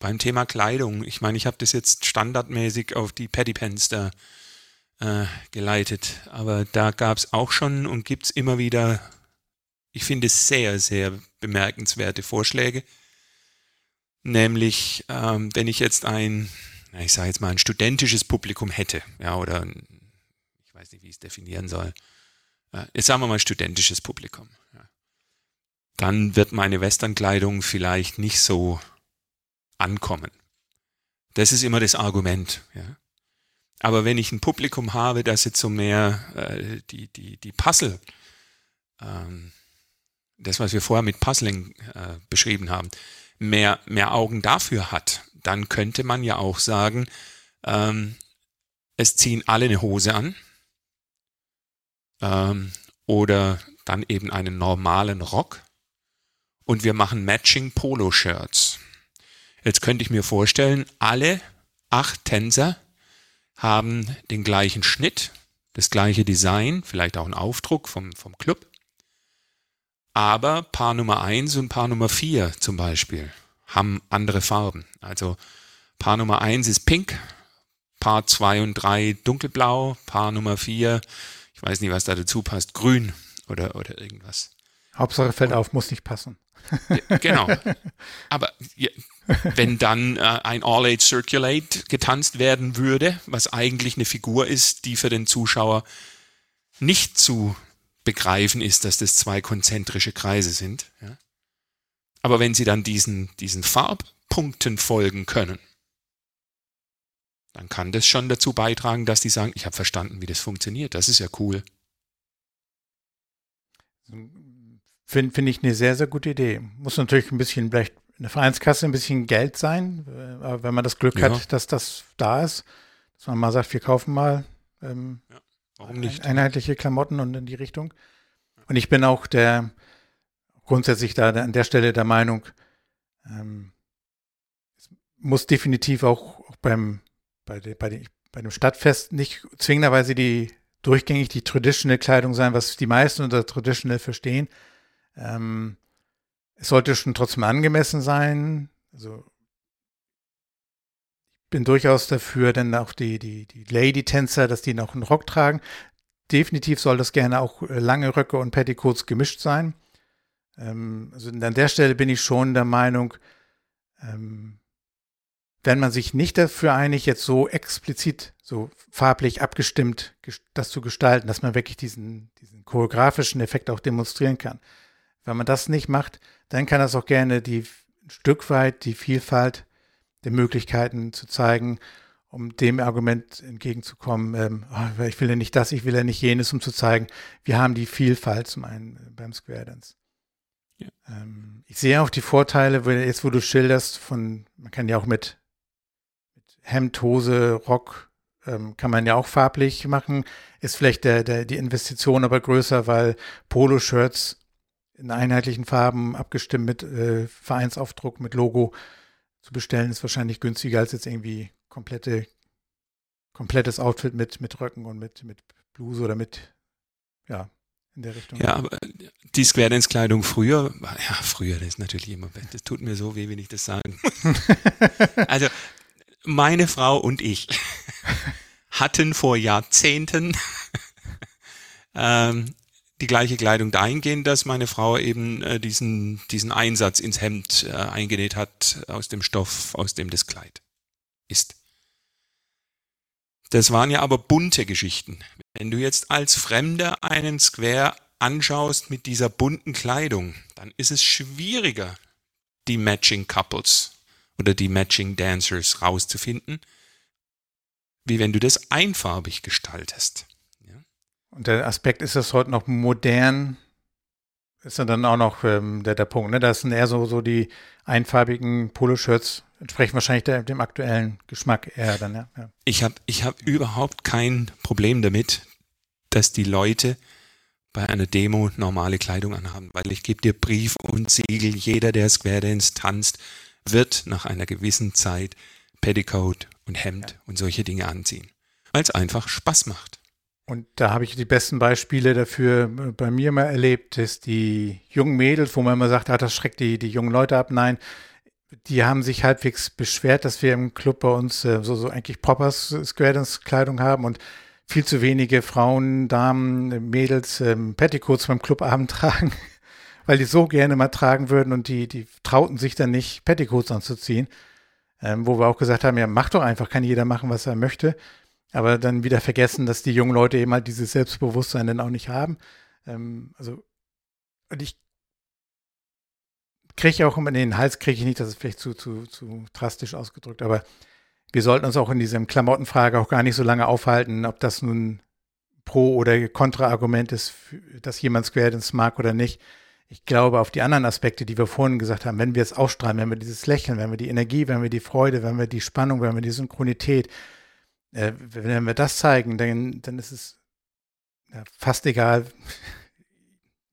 Beim Thema Kleidung, ich meine, ich habe das jetzt standardmäßig auf die Paddypants da äh, geleitet, aber da gab es auch schon und gibt es immer wieder, ich finde, sehr, sehr bemerkenswerte Vorschläge. Nämlich, ähm, wenn ich jetzt ein, ich sage jetzt mal, ein studentisches Publikum hätte, ja, oder ich weiß nicht, wie ich es definieren soll. Äh, jetzt sagen wir mal studentisches Publikum. Ja. Dann wird meine Westernkleidung vielleicht nicht so ankommen. Das ist immer das Argument. Ja. Aber wenn ich ein Publikum habe, das jetzt so mehr äh, die, die, die Puzzle, ähm, das, was wir vorher mit Puzzling äh, beschrieben haben, mehr, mehr Augen dafür hat, dann könnte man ja auch sagen, ähm, es ziehen alle eine Hose an ähm, oder dann eben einen normalen Rock und wir machen Matching Polo-Shirts. Jetzt könnte ich mir vorstellen, alle acht Tänzer haben den gleichen Schnitt, das gleiche Design, vielleicht auch einen Aufdruck vom, vom Club. Aber Paar Nummer eins und Paar Nummer vier zum Beispiel haben andere Farben. Also Paar Nummer eins ist pink, Paar zwei und drei dunkelblau, Paar Nummer vier, ich weiß nicht, was da dazu passt, grün oder, oder irgendwas. Hauptsache fällt auf, muss nicht passen. Genau. Aber ja, wenn dann äh, ein All-Age Circulate getanzt werden würde, was eigentlich eine Figur ist, die für den Zuschauer nicht zu begreifen ist, dass das zwei konzentrische Kreise sind. Ja? Aber wenn sie dann diesen, diesen Farbpunkten folgen können, dann kann das schon dazu beitragen, dass die sagen, ich habe verstanden, wie das funktioniert. Das ist ja cool. Finde find ich eine sehr, sehr gute Idee. Muss natürlich ein bisschen vielleicht in der Vereinskasse ein bisschen Geld sein, äh, aber wenn man das Glück ja. hat, dass das da ist, dass man mal sagt, wir kaufen mal ähm, ja, warum nicht? einheitliche Klamotten und in die Richtung. Und ich bin auch der grundsätzlich da an der Stelle der Meinung, ähm, es muss definitiv auch, auch beim bei, de, bei, de, bei dem Stadtfest nicht zwingenderweise die durchgängig die traditional Kleidung sein, was die meisten unter traditional verstehen. Ähm, es sollte schon trotzdem angemessen sein. Also ich bin durchaus dafür, denn auch die, die, die Lady-Tänzer, dass die noch einen Rock tragen. Definitiv soll das gerne auch äh, lange Röcke und Petticoats gemischt sein. Ähm, also an der Stelle bin ich schon der Meinung, ähm, wenn man sich nicht dafür einig, jetzt so explizit, so farblich abgestimmt das zu gestalten, dass man wirklich diesen, diesen choreografischen Effekt auch demonstrieren kann. Wenn man das nicht macht, dann kann das auch gerne die ein Stück weit die Vielfalt der Möglichkeiten zu zeigen, um dem Argument entgegenzukommen, ähm, oh, ich will ja nicht das, ich will ja nicht jenes, um zu zeigen, wir haben die Vielfalt zum einen beim Square Dance. Ja. Ähm, ich sehe auch die Vorteile, jetzt wo du schilderst, von, man kann ja auch mit Hemd, Hose, Rock ähm, kann man ja auch farblich machen. Ist vielleicht der, der, die Investition aber größer, weil Poloshirts in einheitlichen Farben abgestimmt mit äh, Vereinsaufdruck, mit Logo zu bestellen, ist wahrscheinlich günstiger als jetzt irgendwie komplette, komplettes Outfit mit, mit Röcken und mit, mit Bluse oder mit, ja, in der Richtung. Ja, aber die Square Dance Kleidung früher, ja, früher, das ist natürlich immer, das tut mir so weh, wenn ich das sagen also, meine Frau und ich hatten vor Jahrzehnten ähm, die gleiche Kleidung dahingehend, dass meine Frau eben äh, diesen, diesen Einsatz ins Hemd äh, eingenäht hat aus dem Stoff, aus dem das Kleid ist. Das waren ja aber bunte Geschichten. Wenn du jetzt als Fremder einen Square anschaust mit dieser bunten Kleidung, dann ist es schwieriger, die Matching Couples oder die Matching Dancers rauszufinden, wie wenn du das einfarbig gestaltest. Und der Aspekt ist das heute noch modern, ist dann auch noch ähm, der, der Punkt. Ne? Das sind eher so, so die einfarbigen Poloshirts, entsprechen wahrscheinlich der, dem aktuellen Geschmack eher dann. Ja? ja. Ich habe ich hab überhaupt kein Problem damit, dass die Leute bei einer Demo normale Kleidung anhaben, weil ich gebe dir Brief und Siegel, jeder, der Square Dance tanzt, wird nach einer gewissen Zeit Petticoat und Hemd ja. und solche Dinge anziehen, weil es einfach Spaß macht. Und da habe ich die besten Beispiele dafür bei mir mal erlebt, dass die jungen Mädels, wo man immer sagt, ah, das schreckt die, die jungen Leute ab, nein, die haben sich halbwegs beschwert, dass wir im Club bei uns äh, so, so eigentlich Poppers Square Dance Kleidung haben und viel zu wenige Frauen, Damen, Mädels ähm, Petticoats beim Clubabend tragen weil die so gerne mal tragen würden und die, die trauten sich dann nicht, Petticoats anzuziehen. Ähm, wo wir auch gesagt haben, ja, mach doch einfach, kann jeder machen, was er möchte. Aber dann wieder vergessen, dass die jungen Leute eben halt dieses Selbstbewusstsein dann auch nicht haben. Ähm, also, und ich kriege auch immer in den Hals, kriege ich nicht, das ist vielleicht zu, zu, zu drastisch ausgedrückt, aber wir sollten uns auch in diesem Klamottenfrage auch gar nicht so lange aufhalten, ob das nun Pro- oder Kontraargument ist, dass jemand Square Dance mag oder nicht ich glaube, auf die anderen Aspekte, die wir vorhin gesagt haben, wenn wir es ausstrahlen, wenn wir dieses Lächeln, wenn wir die Energie, wenn wir die Freude, wenn wir die Spannung, wenn wir die Synchronität, äh, wenn wir das zeigen, dann, dann ist es ja, fast egal.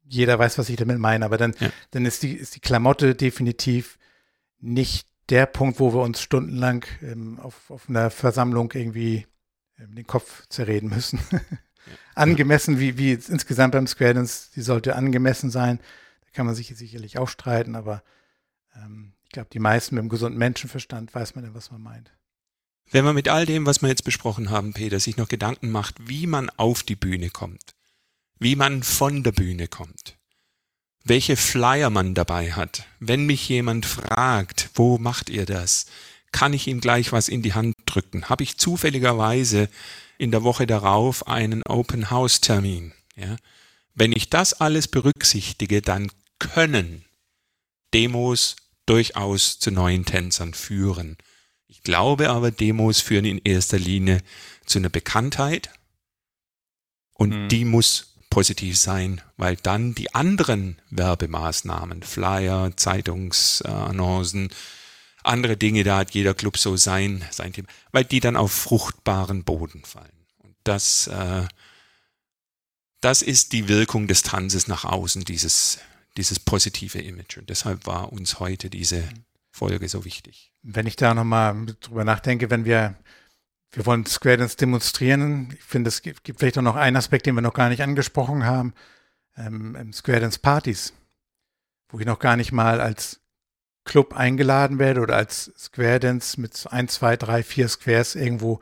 Jeder weiß, was ich damit meine, aber dann, ja. dann ist, die, ist die Klamotte definitiv nicht der Punkt, wo wir uns stundenlang ähm, auf, auf einer Versammlung irgendwie ähm, den Kopf zerreden müssen. angemessen, wie, wie insgesamt beim Square Dance, die sollte angemessen sein kann man sich sicherlich auch streiten, aber ähm, ich glaube, die meisten mit einem gesunden Menschenverstand weiß man denn, was man meint. Wenn man mit all dem, was wir jetzt besprochen haben, Peter, sich noch Gedanken macht, wie man auf die Bühne kommt, wie man von der Bühne kommt, welche Flyer man dabei hat, wenn mich jemand fragt, wo macht ihr das, kann ich ihm gleich was in die Hand drücken? Habe ich zufälligerweise in der Woche darauf einen Open House Termin? Ja? Wenn ich das alles berücksichtige, dann können Demos durchaus zu neuen Tänzern führen. Ich glaube aber, Demos führen in erster Linie zu einer Bekanntheit und mhm. die muss positiv sein, weil dann die anderen Werbemaßnahmen, Flyer, Zeitungsannoncen, andere Dinge, da hat jeder Club so sein, sein Thema, weil die dann auf fruchtbaren Boden fallen. Und das, äh, das ist die Wirkung des Tanzes nach außen, dieses, dieses positive Image. Und deshalb war uns heute diese Folge so wichtig. Wenn ich da nochmal drüber nachdenke, wenn wir, wir wollen Square Dance demonstrieren, ich finde, es gibt, gibt vielleicht auch noch einen Aspekt, den wir noch gar nicht angesprochen haben, ähm, Square Dance Partys, wo ich noch gar nicht mal als Club eingeladen werde oder als Square Dance mit ein, zwei, drei, vier Squares irgendwo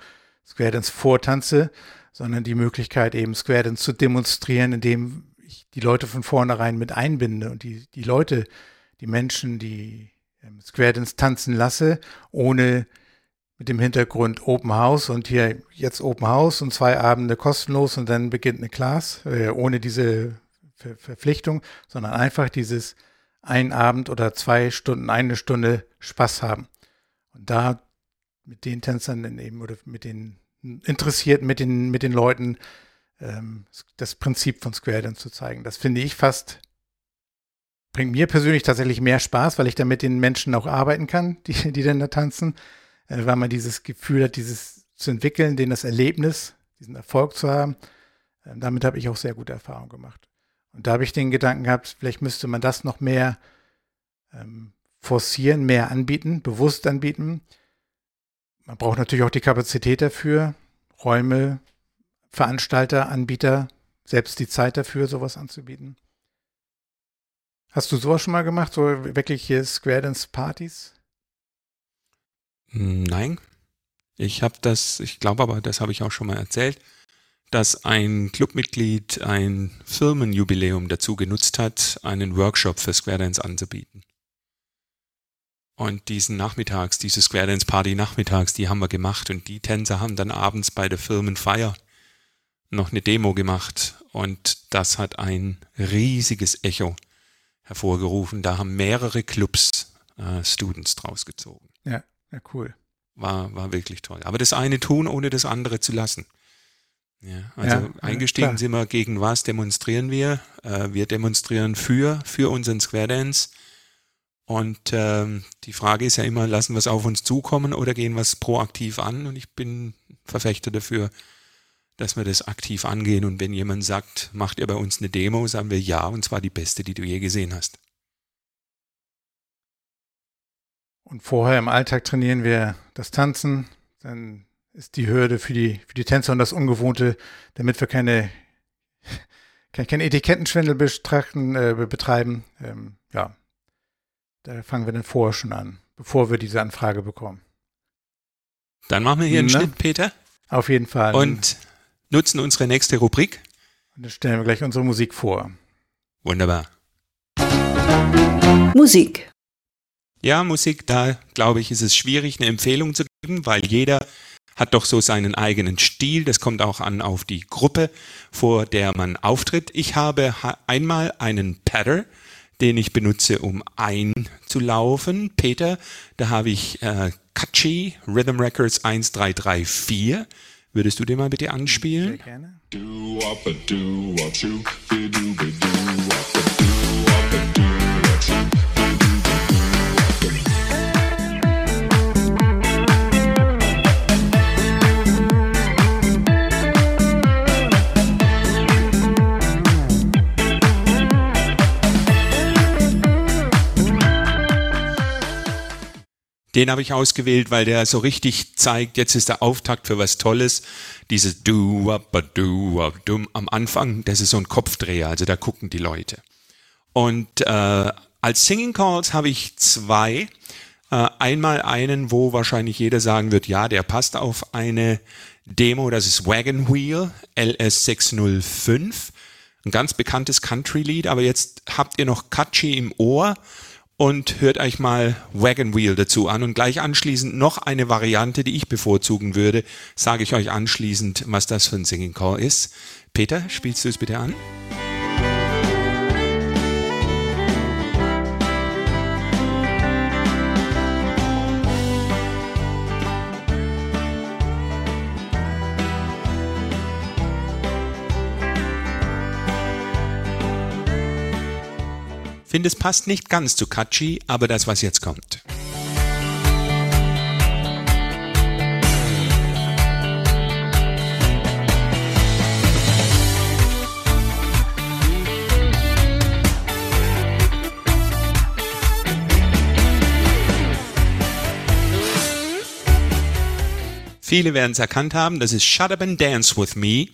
Square Dance vortanze, sondern die Möglichkeit eben Square Dance zu demonstrieren, indem ich die Leute von vornherein mit einbinde und die, die Leute, die Menschen, die ähm, Square Dance tanzen lasse, ohne mit dem Hintergrund Open House und hier jetzt Open House und zwei Abende kostenlos und dann beginnt eine Class, äh, ohne diese Ver Verpflichtung, sondern einfach dieses einen Abend oder zwei Stunden, eine Stunde Spaß haben. Und da mit den Tänzern eben oder mit den Interessierten, mit den, mit den Leuten ähm, das Prinzip von Square Dance zu zeigen. Das finde ich fast, bringt mir persönlich tatsächlich mehr Spaß, weil ich dann mit den Menschen auch arbeiten kann, die, die dann da tanzen, äh, weil man dieses Gefühl hat, dieses zu entwickeln, denen das Erlebnis, diesen Erfolg zu haben. Äh, damit habe ich auch sehr gute Erfahrungen gemacht. Und da habe ich den Gedanken gehabt, vielleicht müsste man das noch mehr ähm, forcieren, mehr anbieten, bewusst anbieten. Man braucht natürlich auch die Kapazität dafür, Räume, Veranstalter, Anbieter, selbst die Zeit dafür, sowas anzubieten. Hast du sowas schon mal gemacht, so wirklich hier Square Dance Partys? Nein. Ich habe das, ich glaube aber, das habe ich auch schon mal erzählt dass ein Clubmitglied ein Firmenjubiläum dazu genutzt hat, einen Workshop für Square Dance anzubieten. Und diesen Nachmittags, diese Square Dance Party nachmittags, die haben wir gemacht und die Tänzer haben dann abends bei der Firmenfeier noch eine Demo gemacht und das hat ein riesiges Echo hervorgerufen. Da haben mehrere Clubs äh, Students draus gezogen. Ja, ja, cool. War, war wirklich toll. Aber das eine tun, ohne das andere zu lassen. Ja, also ja, eingestiegen ja, sind wir gegen was demonstrieren wir? Äh, wir demonstrieren für, für unseren Square Dance. Und ähm, die Frage ist ja immer, lassen wir es auf uns zukommen oder gehen wir es proaktiv an? Und ich bin Verfechter dafür, dass wir das aktiv angehen. Und wenn jemand sagt, macht ihr bei uns eine Demo, sagen wir ja, und zwar die beste, die du je gesehen hast. Und vorher im Alltag trainieren wir das Tanzen, dann ist die Hürde für die, für die Tänzer und das Ungewohnte, damit wir keine, keine, Etikettenschwindel betrachten, äh, betreiben. Ähm, ja, da fangen wir dann vorher schon an, bevor wir diese Anfrage bekommen. Dann machen wir hier einen ne? Schnitt, Peter. Auf jeden Fall. Und nutzen unsere nächste Rubrik. Und dann stellen wir gleich unsere Musik vor. Wunderbar. Musik. Ja, Musik, da glaube ich, ist es schwierig, eine Empfehlung zu geben, weil jeder hat doch so seinen eigenen Stil. Das kommt auch an auf die Gruppe, vor der man auftritt. Ich habe einmal einen Patter, den ich benutze, um einzulaufen. Peter, da habe ich äh, Kachi Rhythm Records 1334. Würdest du den mal bitte anspielen? Sehr gerne. Den habe ich ausgewählt, weil der so richtig zeigt, jetzt ist der Auftakt für was Tolles. Dieses du du dum am Anfang, das ist so ein Kopfdreher, also da gucken die Leute. Und äh, als Singing Calls habe ich zwei. Äh, einmal einen, wo wahrscheinlich jeder sagen wird, ja, der passt auf eine Demo, das ist Wagon Wheel LS605. Ein ganz bekanntes Country-Lied, aber jetzt habt ihr noch Catchy im Ohr und hört euch mal Wagon Wheel dazu an und gleich anschließend noch eine Variante, die ich bevorzugen würde, sage ich euch anschließend, was das für ein Singing Call ist. Peter, spielst du es bitte an? Finde, es passt nicht ganz zu Kachi, aber das, was jetzt kommt. Viele werden es erkannt haben, das ist Shut Up and Dance With Me,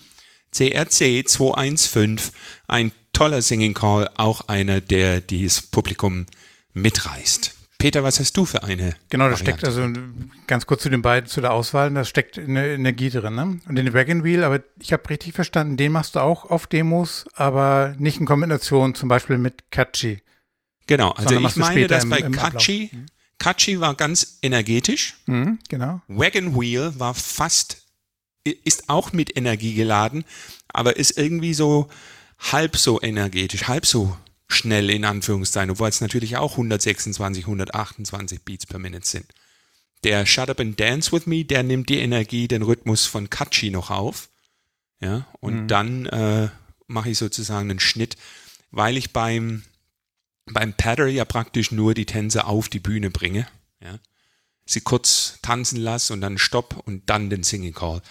CRC 215, ein toller Singing Call, auch einer, der dieses Publikum mitreißt. Peter, was hast du für eine? Genau, da steckt also ganz kurz zu den beiden, zu der Auswahl, da steckt eine Energie drin. Ne? Und den Wagon Wheel, aber ich habe richtig verstanden, den machst du auch auf Demos, aber nicht in Kombination zum Beispiel mit Kachi. Genau, also ich meine, dass bei im, Kachi, mhm. Kachi war ganz energetisch. Mhm, genau. Wagon Wheel war fast, ist auch mit Energie geladen, aber ist irgendwie so, halb so energetisch, halb so schnell in Anführungszeichen, obwohl es natürlich auch 126, 128 Beats per Minute sind. Der Shut Up and Dance With Me, der nimmt die Energie, den Rhythmus von Kachi noch auf. Ja, und mhm. dann äh, mache ich sozusagen einen Schnitt, weil ich beim, beim Patter ja praktisch nur die Tänze auf die Bühne bringe. Ja. Sie kurz tanzen lasse und dann Stopp und dann den Singing Call.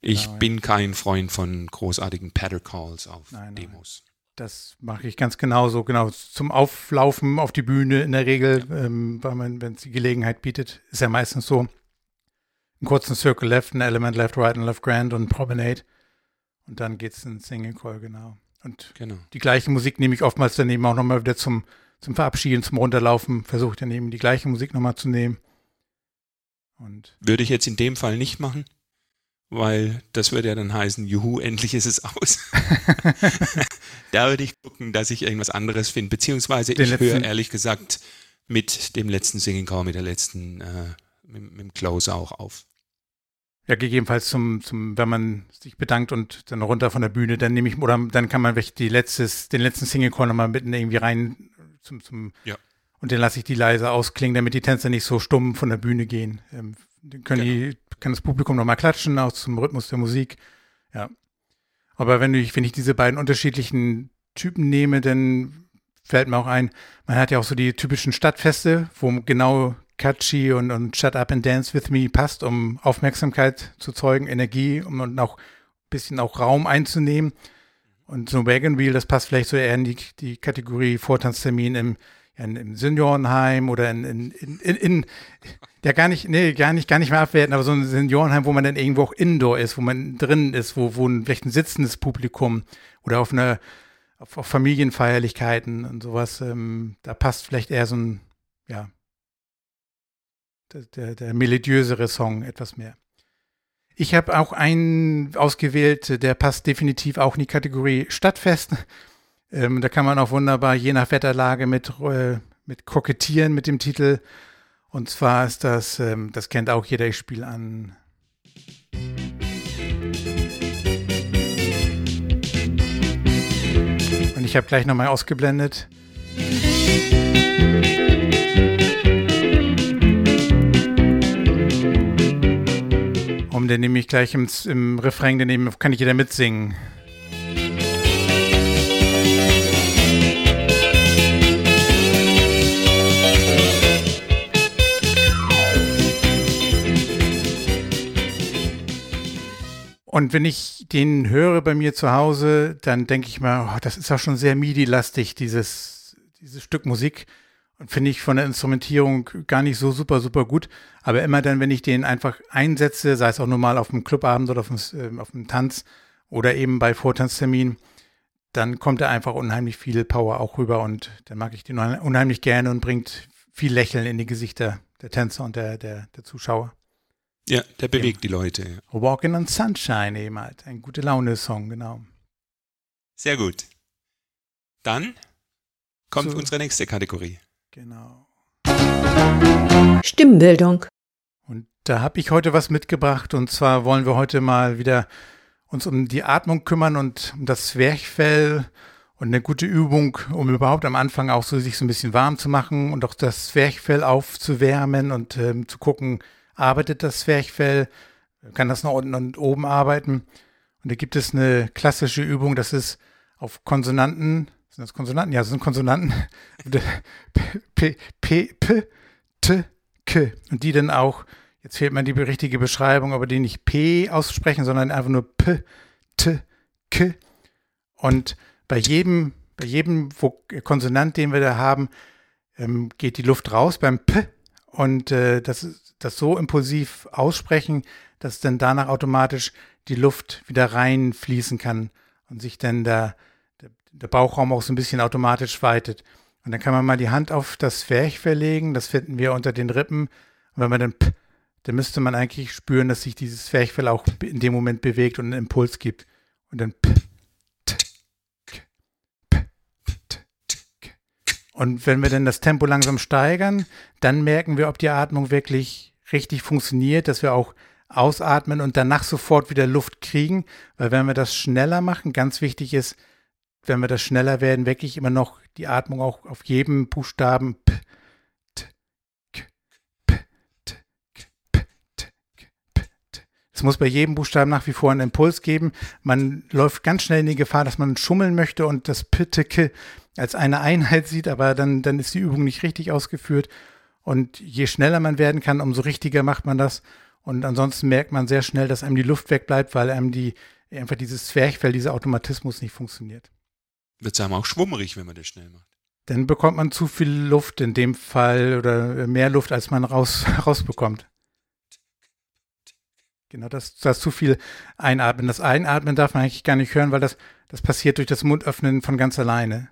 Ich genau, bin ja. kein Freund von großartigen Paddle Calls auf nein, Demos. Nein. Das mache ich ganz genauso, genau. Zum Auflaufen auf die Bühne in der Regel, ja. ähm, wenn es die Gelegenheit bietet, ist ja meistens so. Einen kurzen Circle Left, ein Element Left, Right und Left Grand und Promenade. Und dann geht es in Single Call, genau. Und genau. die gleiche Musik nehme ich oftmals daneben auch nochmal wieder zum, zum Verabschieden, zum Runterlaufen. Versuche ich daneben die gleiche Musik nochmal zu nehmen. Und Würde ich jetzt in dem Fall nicht machen? Weil das würde ja dann heißen, juhu, endlich ist es aus. da würde ich gucken, dass ich irgendwas anderes finde, beziehungsweise Den ich höre ehrlich gesagt mit dem letzten Singing Call, mit der letzten, äh, mit, mit, dem Close auch auf. Ja, gegebenenfalls zum, zum, wenn man sich bedankt und dann runter von der Bühne, dann nehme ich, oder dann kann man die letztes, den letzten Single Call nochmal mitten irgendwie rein zum, zum, ja. und dann lasse ich die leise ausklingen, damit die Tänzer nicht so stumm von der Bühne gehen. Ähm, dann können genau. die kann das Publikum nochmal klatschen, auch zum Rhythmus der Musik. Ja. Aber wenn ich, wenn ich diese beiden unterschiedlichen Typen nehme, dann fällt mir auch ein, man hat ja auch so die typischen Stadtfeste, wo genau Catchy und, und Shut Up and Dance With Me passt, um Aufmerksamkeit zu zeugen, Energie um, und auch ein bisschen auch Raum einzunehmen. Und so Wagon Wheel, das passt vielleicht so eher in die, die Kategorie Vortanztermin im, in, im Seniorenheim oder in, in, in, in, ja gar nicht, nee, gar nicht, gar nicht mehr abwerten, aber so ein Seniorenheim, wo man dann irgendwo auch indoor ist, wo man drin ist, wo, wo ein, vielleicht ein sitzendes Publikum oder auf eine, auf, auf Familienfeierlichkeiten und sowas, ähm, da passt vielleicht eher so ein, ja, der, der, der melodiösere Song etwas mehr. Ich habe auch einen ausgewählt, der passt definitiv auch in die Kategorie Stadtfest. Ähm, da kann man auch wunderbar je nach Wetterlage mit, äh, mit kokettieren mit dem Titel. Und zwar ist das, ähm, das kennt auch jeder, ich spiele an. Und ich habe gleich nochmal ausgeblendet. Um den nehme ich gleich im, im Refrain, den kann ich jeder mitsingen. Und wenn ich den höre bei mir zu Hause, dann denke ich mir, oh, das ist auch schon sehr MIDI-lastig, dieses, dieses Stück Musik. Und finde ich von der Instrumentierung gar nicht so super, super gut. Aber immer dann, wenn ich den einfach einsetze, sei es auch nur mal auf dem Clubabend oder auf dem, äh, auf dem Tanz oder eben bei Vortanztermin, dann kommt da einfach unheimlich viel Power auch rüber und dann mag ich den unheimlich gerne und bringt viel Lächeln in die Gesichter der Tänzer und der, der, der Zuschauer. Ja, der bewegt ja. die Leute. Ja. Walking on Sunshine eben halt. Ein gute Laune-Song, genau. Sehr gut. Dann kommt so, unsere nächste Kategorie. Genau. Stimmbildung. Und da habe ich heute was mitgebracht und zwar wollen wir heute mal wieder uns um die Atmung kümmern und um das Zwerchfell und eine gute Übung, um überhaupt am Anfang auch so sich so ein bisschen warm zu machen und auch das Zwerchfell aufzuwärmen und ähm, zu gucken, arbeitet das Zwerchfell, kann das nach unten und oben arbeiten. Und da gibt es eine klassische Übung, das ist auf Konsonanten, sind das Konsonanten? Ja, das sind Konsonanten. P, P, P, T, K. Und die dann auch, jetzt fehlt mir die richtige Beschreibung, aber die nicht P aussprechen, sondern einfach nur P, T, K. Und bei jedem, bei jedem Konsonant, den wir da haben, ähm, geht die Luft raus beim P und äh, das, das so impulsiv aussprechen, dass dann danach automatisch die Luft wieder reinfließen kann und sich dann der, der, Bauchraum auch so ein bisschen automatisch weitet. Und dann kann man mal die Hand auf das Zwerchfell legen, das finden wir unter den Rippen. Und wenn man dann, dann müsste man eigentlich spüren, dass sich dieses Zwerchfell auch in dem Moment bewegt und einen Impuls gibt. Und dann. Und wenn wir dann das Tempo langsam steigern, dann merken wir, ob die Atmung wirklich richtig funktioniert, dass wir auch ausatmen und danach sofort wieder Luft kriegen. Weil wenn wir das schneller machen, ganz wichtig ist, wenn wir das schneller werden, wirklich immer noch die Atmung auch auf jedem Buchstaben. Es muss bei jedem Buchstaben nach wie vor einen Impuls geben. Man läuft ganz schnell in die Gefahr, dass man schummeln möchte und das p, als eine Einheit sieht, aber dann, dann ist die Übung nicht richtig ausgeführt. Und je schneller man werden kann, umso richtiger macht man das. Und ansonsten merkt man sehr schnell, dass einem die Luft wegbleibt, weil einem die einfach dieses Zwerchfell, dieser Automatismus nicht funktioniert. Wird es einem auch schwummerig, wenn man das schnell macht. Dann bekommt man zu viel Luft in dem Fall oder mehr Luft, als man raus, rausbekommt. Genau, das, das zu viel einatmen. Das Einatmen darf man eigentlich gar nicht hören, weil das, das passiert durch das Mundöffnen von ganz alleine.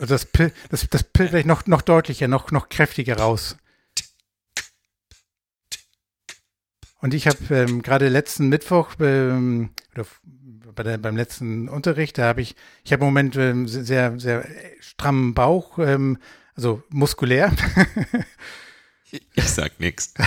Also das P, das, das P vielleicht noch, noch deutlicher, noch, noch kräftiger raus. Und ich habe ähm, gerade letzten Mittwoch ähm, oder bei der, beim letzten Unterricht, da habe ich, ich habe im Moment ähm, sehr, sehr strammen Bauch, ähm, also muskulär. ich sag nichts.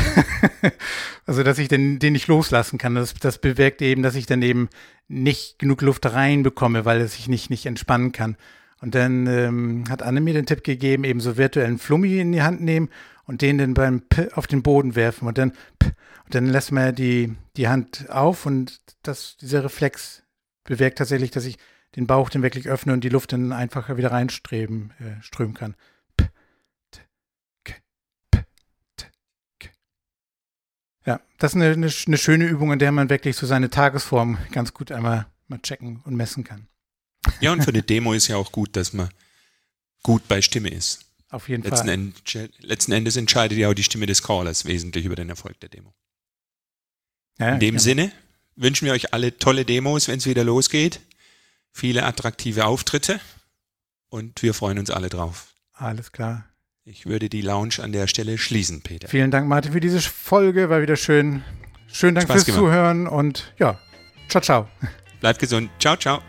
Also, dass ich den, den nicht loslassen kann. Das, das bewirkt eben, dass ich dann eben nicht genug Luft reinbekomme, weil es sich nicht, nicht entspannen kann. Und dann ähm, hat Anne mir den Tipp gegeben, eben so virtuellen Flummi in die Hand nehmen und den dann beim P auf den Boden werfen und dann P und dann lässt man die, die Hand auf und das, dieser Reflex bewirkt tatsächlich, dass ich den Bauch dann wirklich öffne und die Luft dann einfacher wieder reinströmen äh, strömen kann. P, t, k, p, t, k. Ja, das ist eine, eine, eine schöne Übung, in der man wirklich so seine Tagesform ganz gut einmal mal checken und messen kann. Ja, und für eine Demo ist ja auch gut, dass man gut bei Stimme ist. Auf jeden letzten Fall. End, letzten Endes entscheidet ja auch die Stimme des Callers wesentlich über den Erfolg der Demo. Ja, In dem genau. Sinne wünschen wir euch alle tolle Demos, wenn es wieder losgeht. Viele attraktive Auftritte und wir freuen uns alle drauf. Alles klar. Ich würde die Lounge an der Stelle schließen, Peter. Vielen Dank, Martin, für diese Folge. War wieder schön. Schönen Dank Spaß fürs gemacht. Zuhören und ja, ciao, ciao. Bleibt gesund. Ciao, ciao.